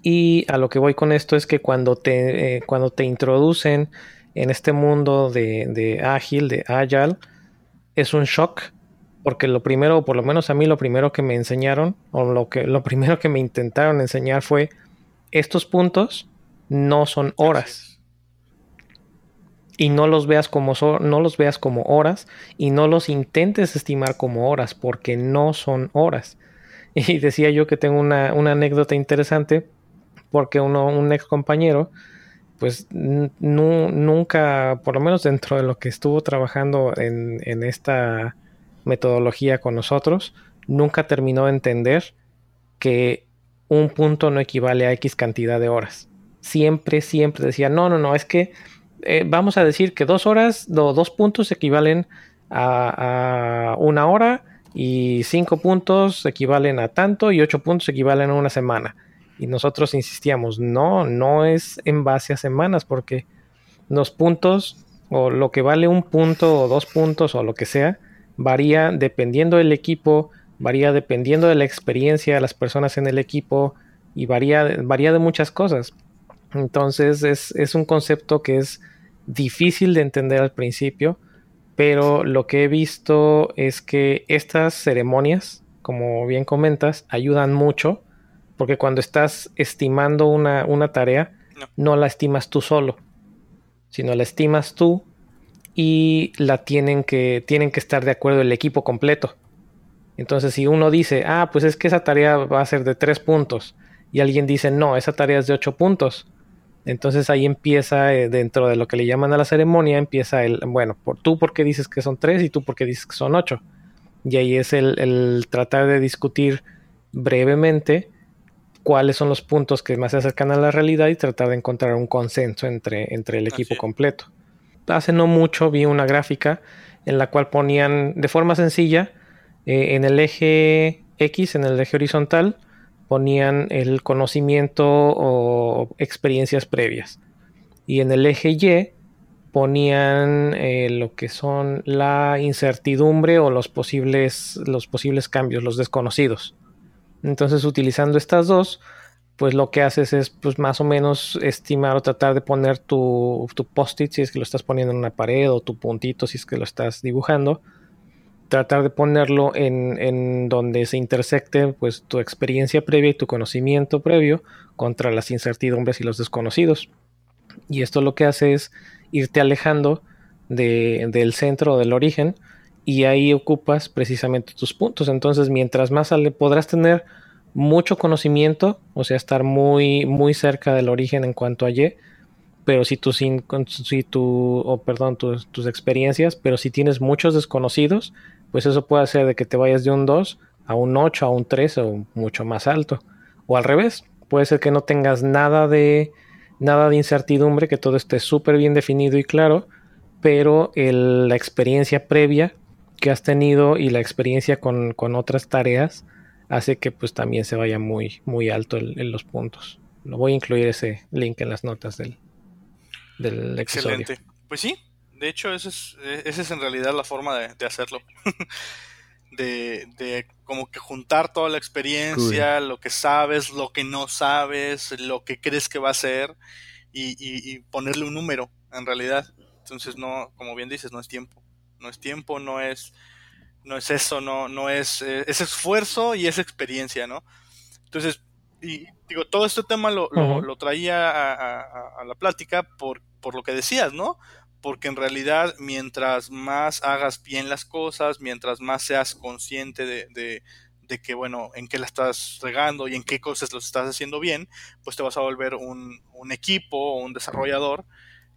Y a lo que voy con esto es que cuando te, eh, cuando te introducen en este mundo de, de ágil, de agile, es un shock porque lo primero, por lo menos a mí lo primero que me enseñaron, o lo, que, lo primero que me intentaron enseñar fue, estos puntos no son horas. Y no los veas como no los veas como horas y no los intentes estimar como horas porque no son horas. Y decía yo que tengo una, anécdota interesante porque uno, un ex compañero, pues nunca, por lo menos dentro de lo que estuvo trabajando en, en esta metodología con nosotros, nunca terminó de entender que un punto no equivale a X cantidad de horas. Siempre, siempre decía, no, no, no, es que eh, vamos a decir que dos horas, dos puntos equivalen a, una hora y cinco puntos equivalen a tanto y ocho puntos equivalen a una semana. Y nosotros insistíamos, no, no es en base a semanas porque los puntos o lo que vale un punto o dos puntos o lo que sea, varía dependiendo del equipo, varía dependiendo de la experiencia de las personas en el equipo y varía, varía de muchas cosas. Entonces es, un concepto que es difícil de entender al principio, pero lo que he visto es que estas ceremonias, como bien comentas, ayudan mucho porque cuando estás estimando una, tarea, no. la estimas tú solo, sino la estimas tú y la tienen que, tienen que estar de acuerdo el equipo completo. Entonces, si uno dice, ah, pues es que esa tarea va a ser de tres puntos, y alguien dice, no, esa tarea es de ocho puntos, entonces ahí empieza, eh, dentro de lo que le llaman a la ceremonia, empieza el, bueno, por, tú porque dices que son tres y tú porque dices que son ocho. Y ahí es el, tratar de discutir brevemente cuáles son los puntos que más se acercan a la realidad y tratar de encontrar un consenso entre, entre el equipo completo. Hace no mucho vi una gráfica en la cual ponían de forma sencilla eh, en el eje X, en el eje horizontal, ponían el conocimiento o experiencias previas. Y en el eje Y ponían eh, lo que son la incertidumbre o los posibles, los posibles cambios, los desconocidos. Entonces, utilizando estas dos, pues lo que haces es pues más o menos estimar o tratar de poner tu, tu post-it si es que lo estás poniendo en una pared o tu puntito si es que lo estás dibujando tratar de ponerlo en, donde se intersecte pues tu experiencia previa y tu conocimiento previo contra las incertidumbres y los desconocidos. Y esto lo que hace es irte alejando del centro o del origen y ahí ocupas precisamente tus puntos. Entonces, mientras más sale, podrás tener mucho conocimiento, o sea, estar muy, muy cerca del origen en cuanto a Y, pero si si perdón, tus, tus experiencias, pero si tienes muchos desconocidos, pues eso puede hacer de que te vayas de un 2 a un 8, a un 3 o mucho más alto. O al revés, puede ser que no tengas nada de, nada de incertidumbre, que todo esté súper bien definido y claro, pero la experiencia previa que has tenido y la experiencia con, otras tareas hace que pues también se vaya muy, muy alto en los puntos. Lo voy a incluir ese link en las notas del, del Excelente. Pues sí, de hecho, esa es, esa es en realidad la forma de, hacerlo. de, como que juntar toda la experiencia, lo que sabes, lo que no sabes, lo que crees que va a ser y, ponerle un número, en realidad. Entonces, no, como bien dices, no es tiempo. No es tiempo, no es, no es eso, no, no es, eh, es esfuerzo y es experiencia, ¿no? Entonces, y digo, todo este tema lo, lo, traía a, la plática por, por lo que decías, ¿no? porque en realidad mientras más hagas bien las cosas, mientras más seas consciente de, que, bueno, en qué la estás regando y en qué cosas lo estás haciendo bien, pues te vas a volver un, equipo o un desarrollador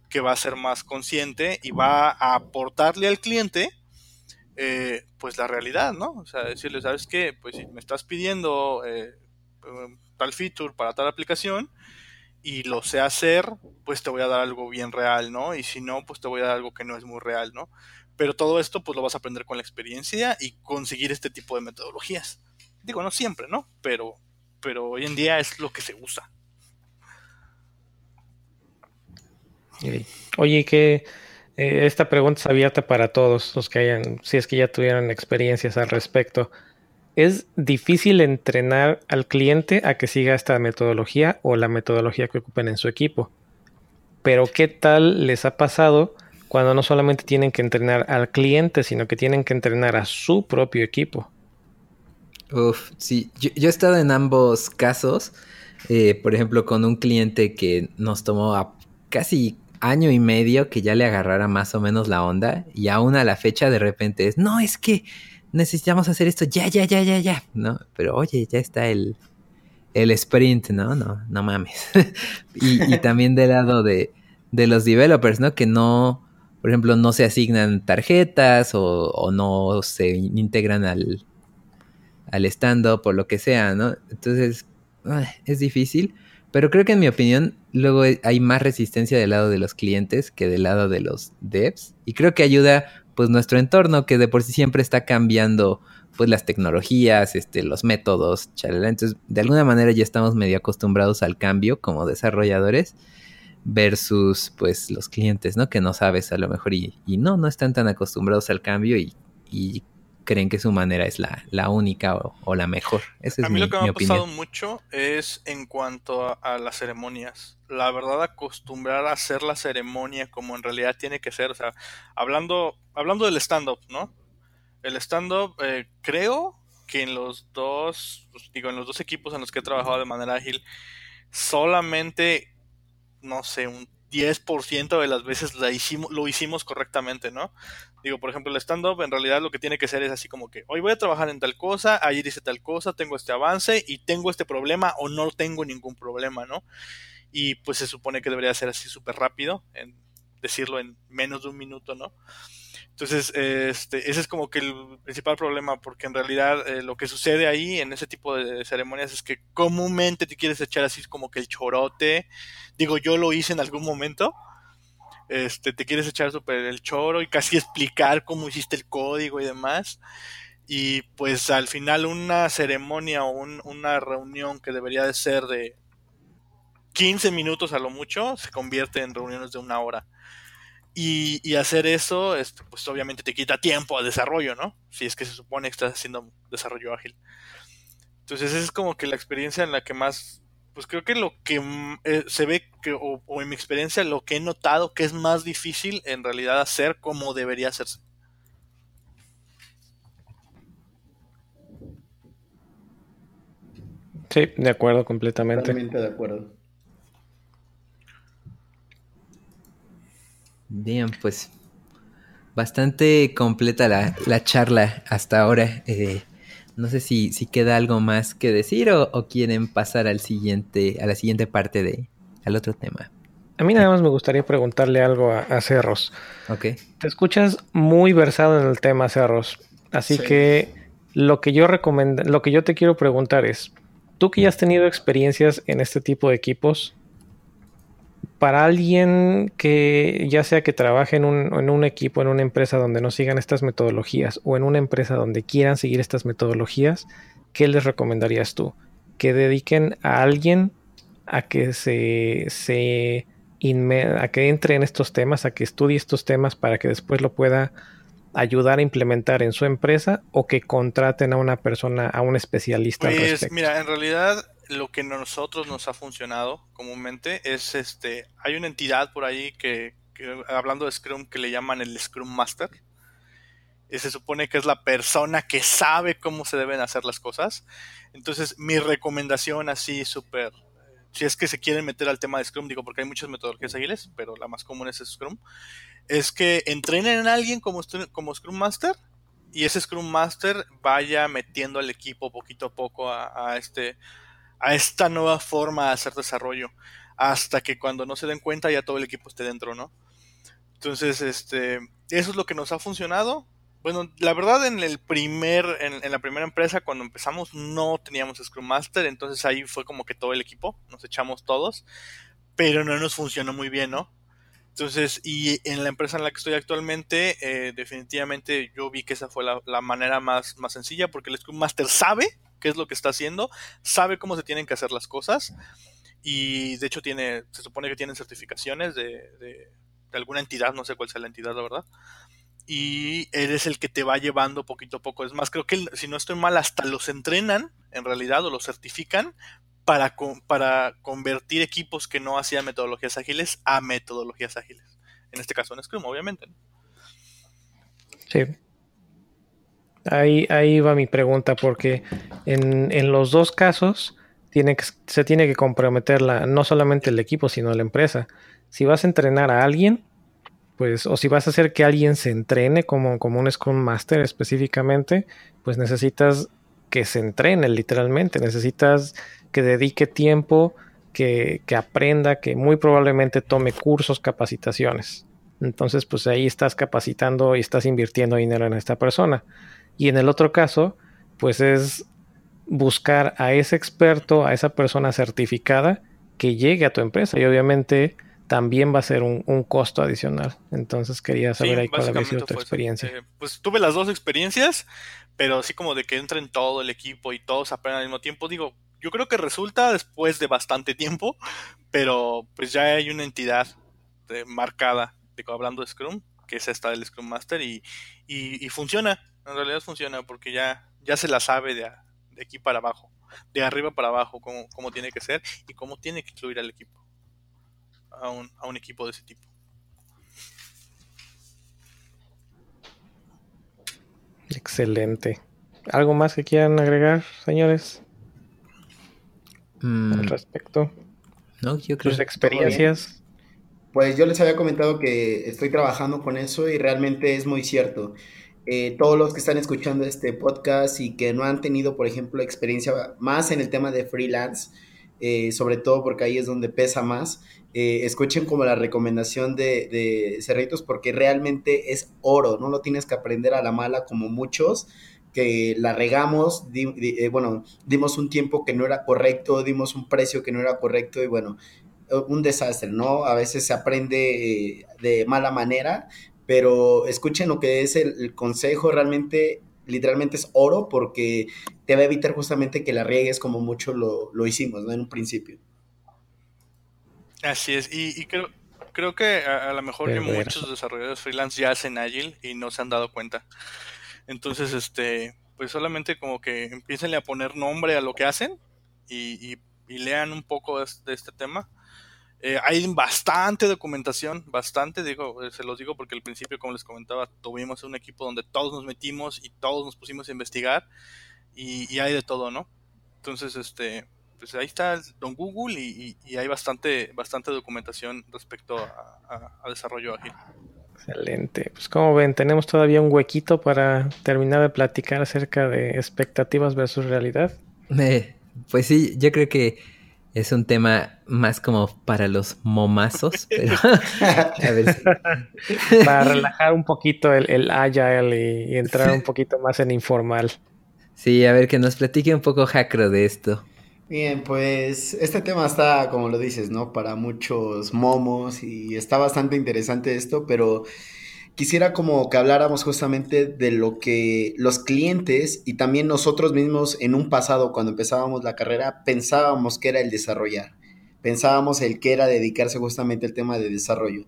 que va a ser más consciente y va a aportarle al cliente eh, pues la realidad, ¿no? O sea, decirle, ¿sabes qué? Pues si me estás pidiendo eh, tal feature para tal aplicación, y lo sé hacer, pues te voy a dar algo bien real, ¿no? Y si no, pues te voy a dar algo que no es muy real, ¿no? Pero todo esto, pues lo vas a aprender con la experiencia y conseguir este tipo de metodologías. Digo, no siempre, ¿no? Pero, pero hoy en día es lo que se usa. Oye, que eh, esta pregunta es abierta para todos los que hayan, si es que ya tuvieran experiencias al respecto es difícil entrenar al cliente a que siga esta metodología o la metodología que ocupen en su equipo. Pero ¿qué tal les ha pasado cuando no solamente tienen que entrenar al cliente, sino que tienen que entrenar a su propio equipo? Uf, sí, yo, he estado en ambos casos. Eh, por ejemplo, con un cliente que nos tomó a casi año y medio que ya le agarrara más o menos la onda y aún a la fecha de repente es, no, es que necesitamos hacer esto ya, ya, ya, ya, ya, ¿no? Pero oye, ya está el, el sprint, ¿no? No, no mames. y, también del lado de, de, los developers, ¿no? Que no, por ejemplo, no se asignan tarjetas o, no se integran al, al stand-up o lo que sea, ¿no? Entonces, es difícil. Pero creo que en mi opinión, luego hay más resistencia del lado de los clientes que del lado de los devs. Y creo que ayuda pues nuestro entorno que de por sí siempre está cambiando pues las tecnologías, este, los métodos, chalala. Entonces, de alguna manera ya estamos medio acostumbrados al cambio como desarrolladores versus pues los clientes, ¿no? Que no sabes a lo mejor y, no, no están tan acostumbrados al cambio y, creen que su manera es la, la única o, la mejor. a mí lo que me ha pasado mucho es en cuanto a, las ceremonias. La verdad, acostumbrar a hacer la ceremonia como en realidad tiene que ser. O sea, hablando, hablando del stand-up, ¿no? El stand-up, eh, creo que en los dos, pues, digo, en los dos equipos en los que he trabajado de manera ágil, solamente, no sé, un 10% de las veces la hicimos, lo hicimos correctamente, ¿no? Digo, por ejemplo, el stand-up en realidad lo que tiene que ser es así como que hoy voy a trabajar en tal cosa, ayer hice tal cosa, tengo este avance y tengo este problema o no tengo ningún problema, ¿no? Y pues se supone que debería ser así súper rápido, en decirlo en menos de un minuto, ¿no? Entonces, este, ese es como que el principal problema, porque en realidad eh, lo que sucede ahí en ese tipo de ceremonias es que comúnmente te quieres echar así como que el chorote. Digo, yo lo hice en algún momento. Este, te quieres echar super el choro y casi explicar cómo hiciste el código y demás. Y pues al final una ceremonia o una reunión que debería de ser de 15 minutos a lo mucho, se convierte en reuniones de una hora. Y, hacer eso, este, pues obviamente te quita tiempo al desarrollo, ¿no? Si es que se supone que estás haciendo desarrollo ágil. Entonces esa es como que la experiencia en la que más, pues creo que lo que eh, se ve, que, o, en mi experiencia, lo que he notado que es más difícil en realidad hacer como debería hacerse. Sí, de acuerdo completamente. Totalmente de acuerdo. Bien, pues bastante completa la, charla hasta ahora. Eh, no sé si, si, queda algo más que decir o, quieren pasar al siguiente, a la siguiente parte de, al otro tema. A mí nada más me gustaría preguntarle algo a, Cerros. Ok. Te escuchas muy versado en el tema, Cerros. Así que lo que yo recomiendo, lo que yo te quiero preguntar es, tú que ya has tenido experiencias en este tipo de equipos, para alguien que ya sea que trabaje en un, equipo, en una empresa donde no sigan estas metodologías o en una empresa donde quieran seguir estas metodologías, ¿qué les recomendarías tú? Que dediquen a alguien a que se, se a que entre en estos temas, a que estudie estos temas para que después lo pueda ayudar a implementar en su empresa o que contraten a una persona, a un especialista. Pues mira, en realidad lo que nosotros nos ha funcionado comúnmente es este, hay una entidad por ahí que, hablando de Scrum que le llaman el Scrum Master. Y se supone que es la persona que sabe cómo se deben hacer las cosas. Entonces, mi recomendación así súper, si es que se quieren meter al tema de Scrum, digo porque hay muchas metodologías ágiles, pero la más común es Scrum, es que entrenen a alguien como, como Scrum Master y ese Scrum Master vaya metiendo al equipo poquito a poco a este a esta nueva forma de hacer desarrollo hasta que cuando no se den cuenta ya todo el equipo esté dentro, ¿no? Entonces, este, eso es lo que nos ha funcionado. Bueno, la verdad en el primer, en, la primera empresa cuando empezamos no teníamos Scrum Master, entonces ahí fue como que todo el equipo, nos echamos todos, pero no nos funcionó muy bien, ¿no? Entonces, y en la empresa en la que estoy actualmente, eh, definitivamente yo vi que esa fue la, la, manera más, más sencilla, porque el Scrum Master sabe qué es lo que está haciendo, sabe cómo se tienen que hacer las cosas y de hecho tiene, se supone que tienen certificaciones de, de, alguna entidad, no sé cuál sea la entidad, la verdad. Y él es el que te va llevando poquito a poco. Es más, creo que si no estoy mal, hasta los entrenan en realidad o los certifican para, para convertir equipos que no hacían metodologías ágiles a metodologías ágiles. En este caso en Scrum, obviamente. Sí, Ahí, ahí va mi pregunta, porque en, los dos casos tiene que, se tiene que comprometer la, no solamente el equipo, sino la empresa. Si vas a entrenar a alguien, pues, o si vas a hacer que alguien se entrene como, como un Scrum Master específicamente, pues necesitas que se entrene literalmente, necesitas que dedique tiempo, que, que aprenda, que muy probablemente tome cursos, capacitaciones. Entonces, pues ahí estás capacitando y estás invirtiendo dinero en esta persona. Y en el otro caso, pues es buscar a ese experto, a esa persona certificada que llegue a tu empresa. Y obviamente también va a ser un, costo adicional. Entonces quería saber ahí cuál había sido tu experiencia. Eh, pues tuve las dos experiencias, pero así como de que entren todo el equipo y todos aprendan al mismo tiempo, digo, yo creo que resulta después de bastante tiempo, pero pues ya hay una entidad marcada, digo, hablando de Scrum, que es esta del Scrum Master, y, y funciona En realidad funciona porque ya, ya se la sabe de, de aquí para abajo, de arriba para abajo, cómo, cómo tiene que ser y cómo tiene que incluir al equipo, a un, a un equipo de ese tipo. Excelente. ¿Algo más que quieran agregar, señores? Mm. Al respecto. No, yo creo. Sus experiencias. Pues yo les había comentado que estoy trabajando con eso y realmente es muy cierto. Eh, todos los que están escuchando este podcast y que no han tenido, por ejemplo, experiencia más en el tema de freelance, eh, sobre todo porque ahí es donde pesa más, eh, escuchen como la recomendación de, de Cerritos porque realmente es oro, no lo tienes que aprender a la mala como muchos que la regamos, bueno, dimos un tiempo que no era correcto, dimos un precio que no era correcto y bueno, un desastre, ¿no? A veces se aprende de mala manera pero escuchen lo que es el, consejo, realmente, literalmente es oro porque te va a evitar justamente que la riegues como mucho lo, hicimos, ¿no? En un principio. Así es, y, creo, creo que a, lo mejor que muchos desarrolladores freelance ya hacen Agile y no se han dado cuenta. Entonces, este, pues solamente como que empiecen a poner nombre a lo que hacen y, lean un poco de este tema eh, hay bastante documentación, bastante, digo, eh, se los digo porque al principio, como les comentaba, tuvimos un equipo donde todos nos metimos y todos nos pusimos a investigar y, hay de todo, ¿no? Entonces, este, pues ahí está Don Google y, hay bastante, bastante documentación respecto a, desarrollo ágil. Excelente. Pues como ven, tenemos todavía un huequito para terminar de platicar acerca de expectativas versus realidad. Eh, pues sí, yo creo que es un tema más como para los momazos, pero a ver Para relajar un poquito el, el agile y, entrar un poquito más en informal. Sí, a ver que nos platique un poco Jacro de esto. Bien, pues este tema está, como lo dices, ¿no? Para muchos momos y está bastante interesante esto, pero quisiera como que habláramos justamente de lo que los clientes y también nosotros mismos en un pasado, cuando empezábamos la carrera, pensábamos que era el desarrollar. Pensábamos el que era dedicarse justamente al tema de desarrollo.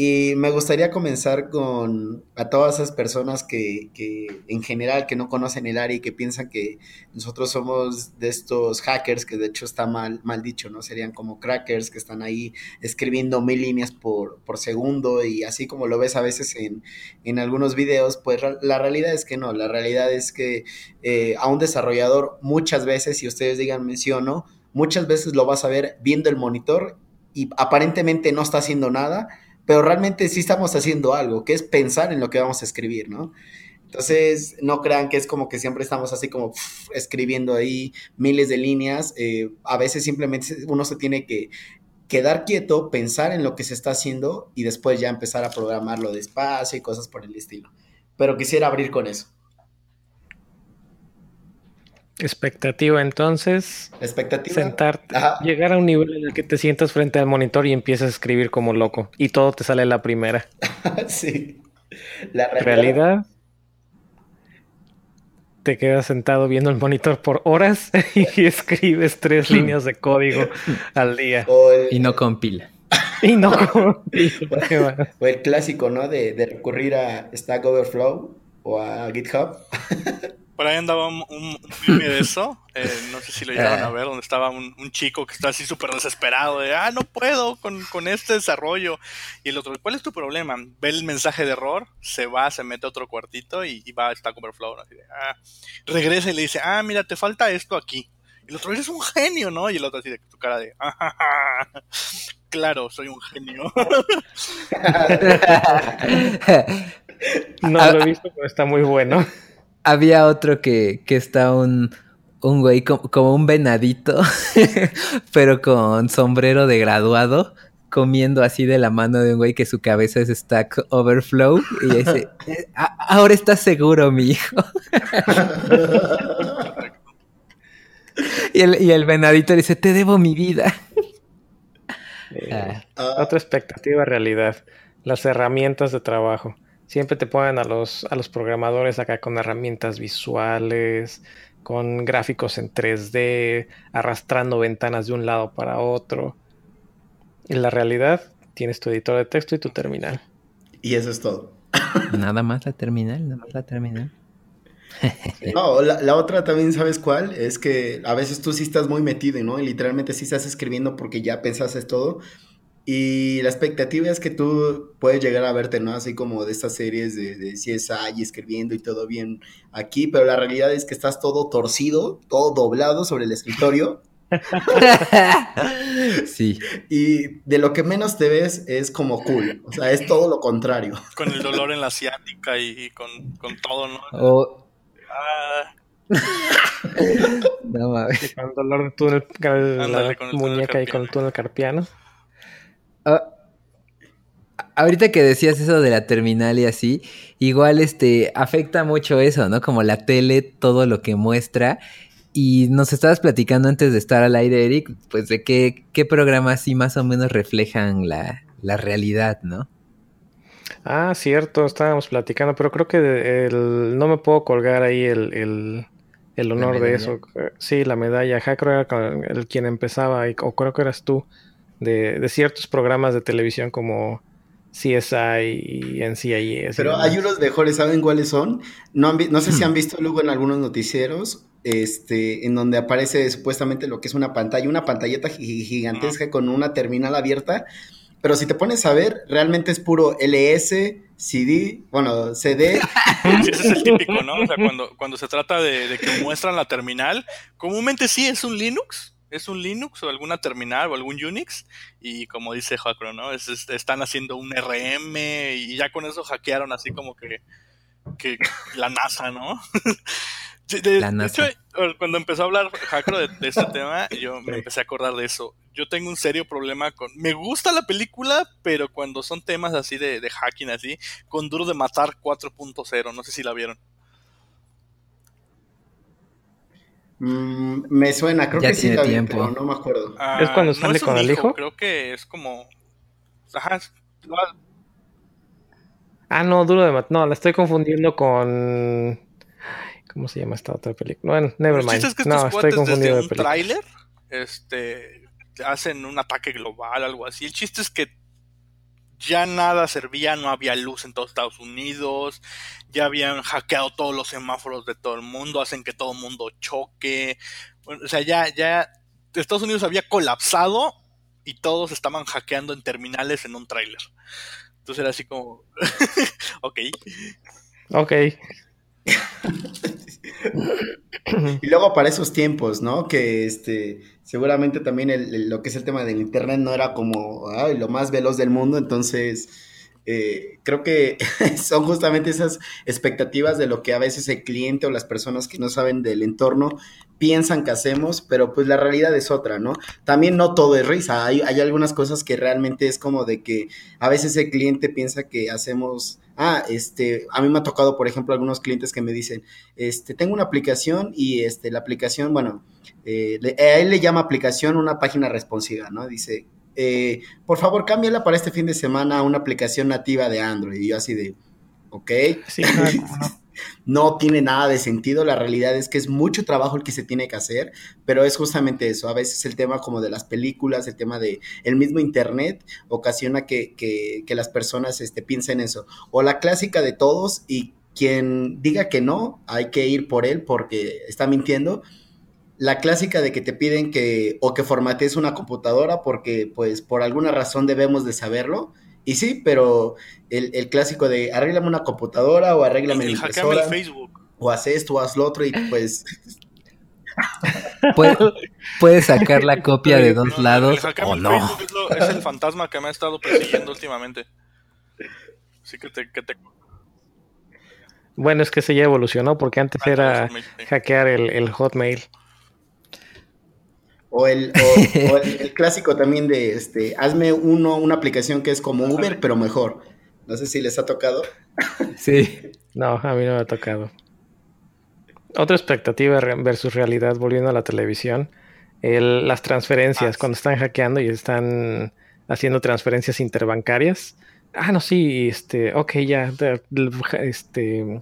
Y me gustaría comenzar con a todas esas personas que, que, en general que no conocen el área y que piensan que nosotros somos de estos hackers, que de hecho está mal, mal dicho, ¿no? Serían como crackers que están ahí escribiendo mil líneas por, por segundo y así como lo ves a veces en, en algunos videos, pues la realidad es que no, la realidad es que eh, a un desarrollador muchas veces, si ustedes digan menciono, muchas veces lo vas a ver viendo el monitor y aparentemente no está haciendo nada pero realmente sí estamos haciendo algo, que es pensar en lo que vamos a escribir, ¿no? Entonces, no crean que es como que siempre estamos así como escribiendo ahí miles de líneas. Eh, a veces simplemente uno se tiene que quedar quieto, pensar en lo que se está haciendo y después ya empezar a programarlo despacio y cosas por el estilo. Pero quisiera abrir con eso. Expectativa entonces. Expectativa. Sentarte, llegar a un nivel en el que te sientas frente al monitor y empiezas a escribir como loco y todo te sale la primera. sí. La realidad. Te quedas sentado viendo el monitor por horas y escribes tres líneas de código al día. Y no compila. y no compila. o el clásico, ¿no? De, de recurrir a Stack Overflow o a GitHub. Por ahí andaba un, un, de eso, eh, no sé si lo llegaron a ah. ver, donde estaba un, chico que está así súper desesperado de, ah, no puedo con, este desarrollo. Y el otro, ¿cuál es tu problema? Ve el mensaje de error, se va, se mete a otro cuartito y, va a Stack Overflow. Así de, ah. Regresa y le dice, ah, mira, te falta esto aquí. Y el otro, eres un genio, ¿no? Y el otro así de tu cara de, ah, claro, soy un genio. no lo he visto, pero está muy bueno había otro que, que está un, un güey como, un venadito, pero con sombrero de graduado, comiendo así de la mano de un güey que su cabeza es Stack Overflow. Y dice, eh, ahora estás seguro, mi hijo. y, el, y el venadito dice, te debo mi vida. Eh, otra expectativa realidad, las herramientas de trabajo. Siempre te ponen a los, a los programadores acá con herramientas visuales, con gráficos en 3D, arrastrando ventanas de un lado para otro. En la realidad, tienes tu editor de texto y tu terminal. Y eso es todo. nada más la terminal, nada más la terminal. No, la, otra también, ¿sabes cuál? Es que a veces tú sí estás muy metido, ¿no? Y literalmente sí estás escribiendo porque ya pensaste todo. Y la expectativa es que tú puedes llegar a verte, ¿no? Así como de estas series de, de CSI escribiendo y todo bien aquí, pero la realidad es que estás todo torcido, todo doblado sobre el escritorio. sí. Y de lo que menos te ves es como cool. O sea, es todo lo contrario. Con el dolor en la asiática y, con, todo, ¿no? Ah. no mames. Con el dolor en túnel, la muñeca y con el túnel carpiano. Ah, ahorita que decías eso de la terminal y así, igual este afecta mucho eso, ¿no? Como la tele, todo lo que muestra. Y nos estabas platicando antes de estar al aire, Eric, pues de qué, qué programas sí más o menos reflejan la, realidad, ¿no? Ah, cierto, estábamos platicando, pero creo que el, no me puedo colgar ahí el, honor de eso. Sí, la medalla. Que era el quien empezaba, o creo que eras tú de, ciertos programas de televisión como CSI y NCIS. Pero hay unos mejores, ¿saben cuáles son? No, no sé si han visto luego en algunos noticieros, este, en donde aparece supuestamente lo que es una pantalla, una pantalleta gigantesca con una terminal abierta. Pero si te pones a ver, realmente es puro LS, CD, bueno, CD. ese es el típico, ¿no? O sea, cuando, cuando se trata de, de que muestran la terminal, comúnmente sí es un Linux, es un Linux o alguna terminal o algún Unix y como dice Jacro, ¿no? están haciendo un RM y ya con eso hackearon así como que, que la NASA, ¿no? De, hecho, cuando empezó a hablar Jacro de, este tema, yo me empecé a acordar de eso. Yo tengo un serio problema con... Me gusta la película, pero cuando son temas así de, de hacking así, con Duro de Matar 4.0, no sé si la vieron. Mm, me suena, creo que sí la tiempo. no me acuerdo. Ah, ¿Es cuando sale con el hijo? Creo que es como. Ajá. Ah, no, duro de matar. No, la estoy confundiendo con. ¿Cómo se llama esta otra película? Bueno, nevermind. Es que no, estoy confundiendo desde un tráiler este, hacen un ataque global, algo así. El chiste es que ya nada servía, no había luz en todos Estados Unidos, ya habían hackeado todos los semáforos de todo el mundo, hacen que todo el mundo choque. o sea, ya, ya Estados Unidos había colapsado y todos estaban hackeando en terminales en un tráiler. Entonces era así como, ok. Ok. y luego para esos tiempos, ¿no? Que este seguramente también lo que es el tema del internet no era como lo más veloz del mundo, entonces eh, creo que son justamente esas expectativas de lo que a veces el cliente o las personas que no saben del entorno piensan que hacemos, pero pues la realidad es otra, ¿no? También no todo es risa, hay, hay algunas cosas que realmente es como de que a veces el cliente piensa que hacemos ah, este, a mí me ha tocado, por ejemplo, algunos clientes que me dicen, este, tengo una aplicación y este, la aplicación, bueno, eh, a él le llama aplicación una página responsiva, ¿no? Dice, eh, por favor, cámbiala para este fin de semana a una aplicación nativa de Android. Y yo así de, ok. Sí, no tiene nada de sentido, la realidad es que es mucho trabajo el que se tiene que hacer, pero es justamente eso, a veces el tema como de las películas, el tema de el mismo internet ocasiona que, que, las personas este, piensen eso, o la clásica de todos y quien diga que no, hay que ir por él porque está mintiendo, la clásica de que te piden que o que formatees una computadora porque pues por alguna razón debemos de saberlo, y sí, pero el, clásico de arréglame una computadora o arréglame el, impresora. Facebook. O haz esto o haz lo otro y pues... Puedes sacar la copia de dos lados o no. Es, el fantasma que me ha estado persiguiendo últimamente. Así que te, que te... Bueno, es que se ya evolucionó porque antes ah, era hackear el, el Hotmail. O el, el, clásico también de, este, hazme uno, una aplicación que es como Uber, pero mejor. No sé si les ha tocado. Sí. No, a mí no me ha tocado. Otra expectativa versus realidad, volviendo a la televisión, las transferencias, ah, cuando están hackeando y están haciendo transferencias interbancarias. Ah, no, sí, este, ok, ya, este,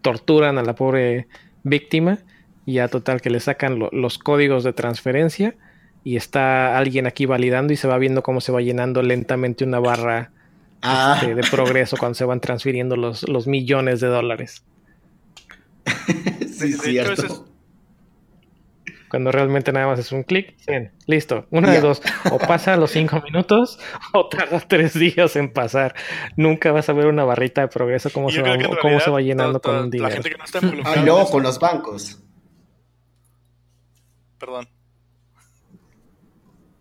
torturan a la pobre víctima y ya total que le sacan los códigos de transferencia y está alguien aquí validando y se va viendo cómo se va llenando lentamente una barra ah. este, de progreso cuando se van transfiriendo los, los millones de dólares. sí, cierto. Cuando realmente nada más es un clic, listo. Una de dos. O pasa los cinco minutos o tarda tres días en pasar. Nunca vas a ver una barrita de progreso cómo, se va, cómo se va llenando con un dinero. ah, no, con los bancos. Perdón.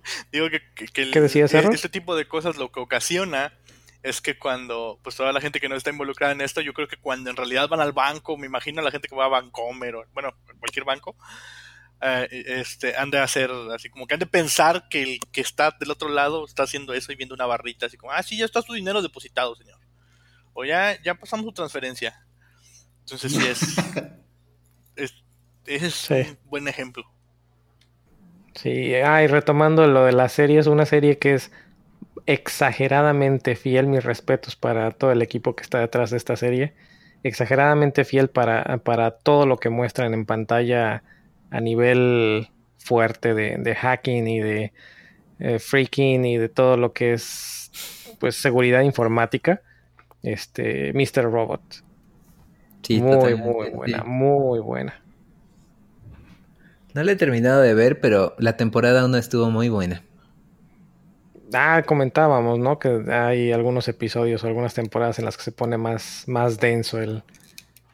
Digo que, que, ¿Qué decías, e, este tipo de cosas lo que ocasiona es que cuando, pues toda la gente que no está involucrada en esto, yo creo que cuando en realidad van al banco, me imagino a la gente que va a Bancomer o, bueno, cualquier banco, eh, este, han de hacer, así como que han de pensar que el que está del otro lado está haciendo eso y viendo una barrita, así como, ah, sí, ya está su dinero depositado, señor. O ya, ya pasamos su transferencia. Entonces sí es, es, un buen ejemplo. Sí, ah, y retomando lo de la serie, es una serie que es exageradamente fiel, mis respetos para todo el equipo que está detrás de esta serie, exageradamente fiel para, para todo lo que muestran en pantalla a nivel fuerte de, hacking y de eh, freaking y de todo lo que es pues seguridad informática. Este, Mr. Robot. muy, muy buena, muy buena. No la he terminado de ver, pero la temporada aún estuvo muy buena. Ah, comentábamos, ¿no? Que hay algunos episodios o algunas temporadas en las que se pone más, más denso el,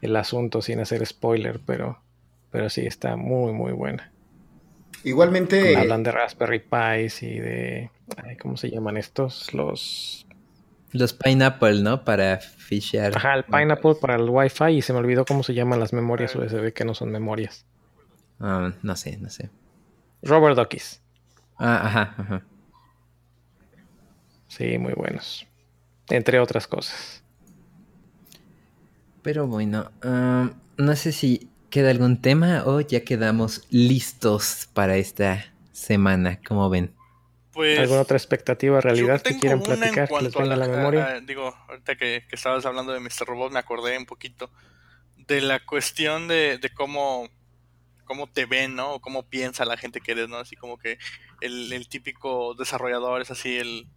el asunto sin hacer spoiler, pero, pero sí está muy, muy buena. Igualmente. Hablan de Raspberry Pis y de. ¿Cómo se llaman estos? Los. Los Pineapple, ¿no? Para fishear. Ajá, el Pineapple para el Wi-Fi y se me olvidó cómo se llaman las memorias USB que no son memorias. Ah, no sé, no sé. Robert Duckies. Ah, ajá, ajá. Sí, muy buenos. Entre otras cosas. Pero bueno, ah, no sé si queda algún tema o ya quedamos listos para esta semana, como ven. Pues, ¿Alguna otra expectativa, realidad que quieran platicar que les venga a la, memoria? digo, ahorita que, estabas hablando de Mr. Robot me acordé un poquito de la cuestión de, de cómo, cómo te ven, ¿no? O cómo piensa la gente que eres, ¿no? Así como que el, el típico desarrollador es así, el,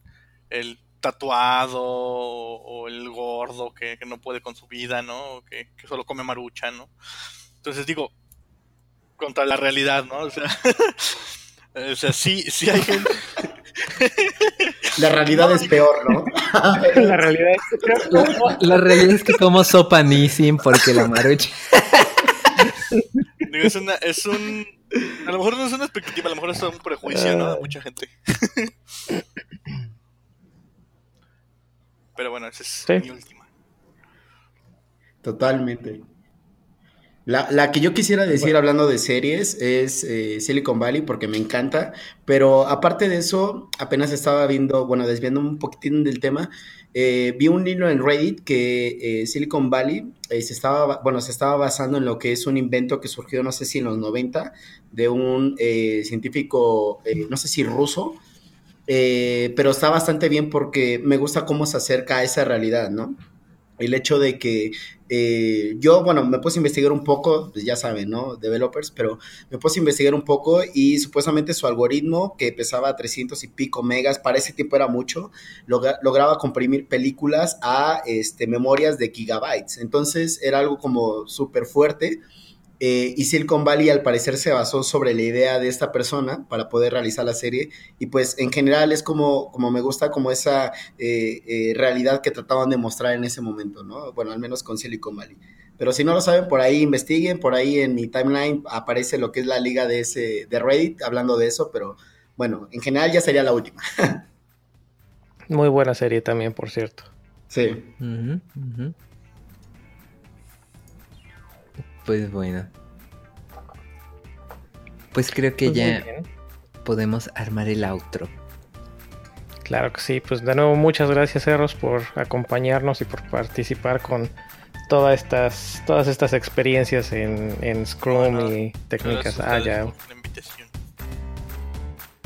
el tatuado o el gordo que, no puede con su vida, ¿no? Que, solo come marucha, ¿no? Entonces digo, contra la realidad, ¿no? O sea, o sea sí, sí hay gente... La realidad es peor, ¿no? la realidad es peor. La, realidad es que como sopa Nissin porque la marucha. Digo, es, una, es un... A lo mejor no es una expectativa, a lo mejor es un prejuicio, ¿no? De mucha gente. Pero bueno, esa es mi última. Totalmente. La, que yo quisiera decir hablando de series es eh, Silicon Valley porque me encanta, pero aparte de eso, apenas estaba viendo, bueno, desviando un poquitín del tema, eh, vi un hilo en Reddit que eh, Silicon Valley se estaba, bueno, se estaba basando en lo que es un invento que surgió, no sé si en los 90, de un científico, no sé si ruso, pero está bastante bien porque me gusta cómo se acerca a esa realidad, ¿no? El hecho de que eh, yo, bueno, me puse a investigar un poco, pues ya saben, ¿no? Developers, pero me puse a investigar un poco y supuestamente su algoritmo, que pesaba 300 y pico megas, para ese tiempo era mucho, lograba comprimir películas a este, memorias de gigabytes. Entonces era algo como súper fuerte eh, y Silicon Valley al parecer se basó sobre la idea de esta persona para poder realizar la serie y pues en general es como, como me gusta como esa eh, eh, realidad que trataban de mostrar en ese momento, ¿no? Bueno, al menos con Silicon Valley. Pero si no lo saben, por ahí investiguen, por ahí en mi timeline aparece lo que es la liga de, ese, de Reddit hablando de eso, pero bueno, en general ya sería la última. Muy buena serie también, por cierto. Sí. Pues bueno. Pues creo que pues ya podemos armar el outro. Claro que sí, pues de nuevo muchas gracias Erros por acompañarnos y por participar con todas estas, todas estas experiencias en, en Scrum y técnicas Agile.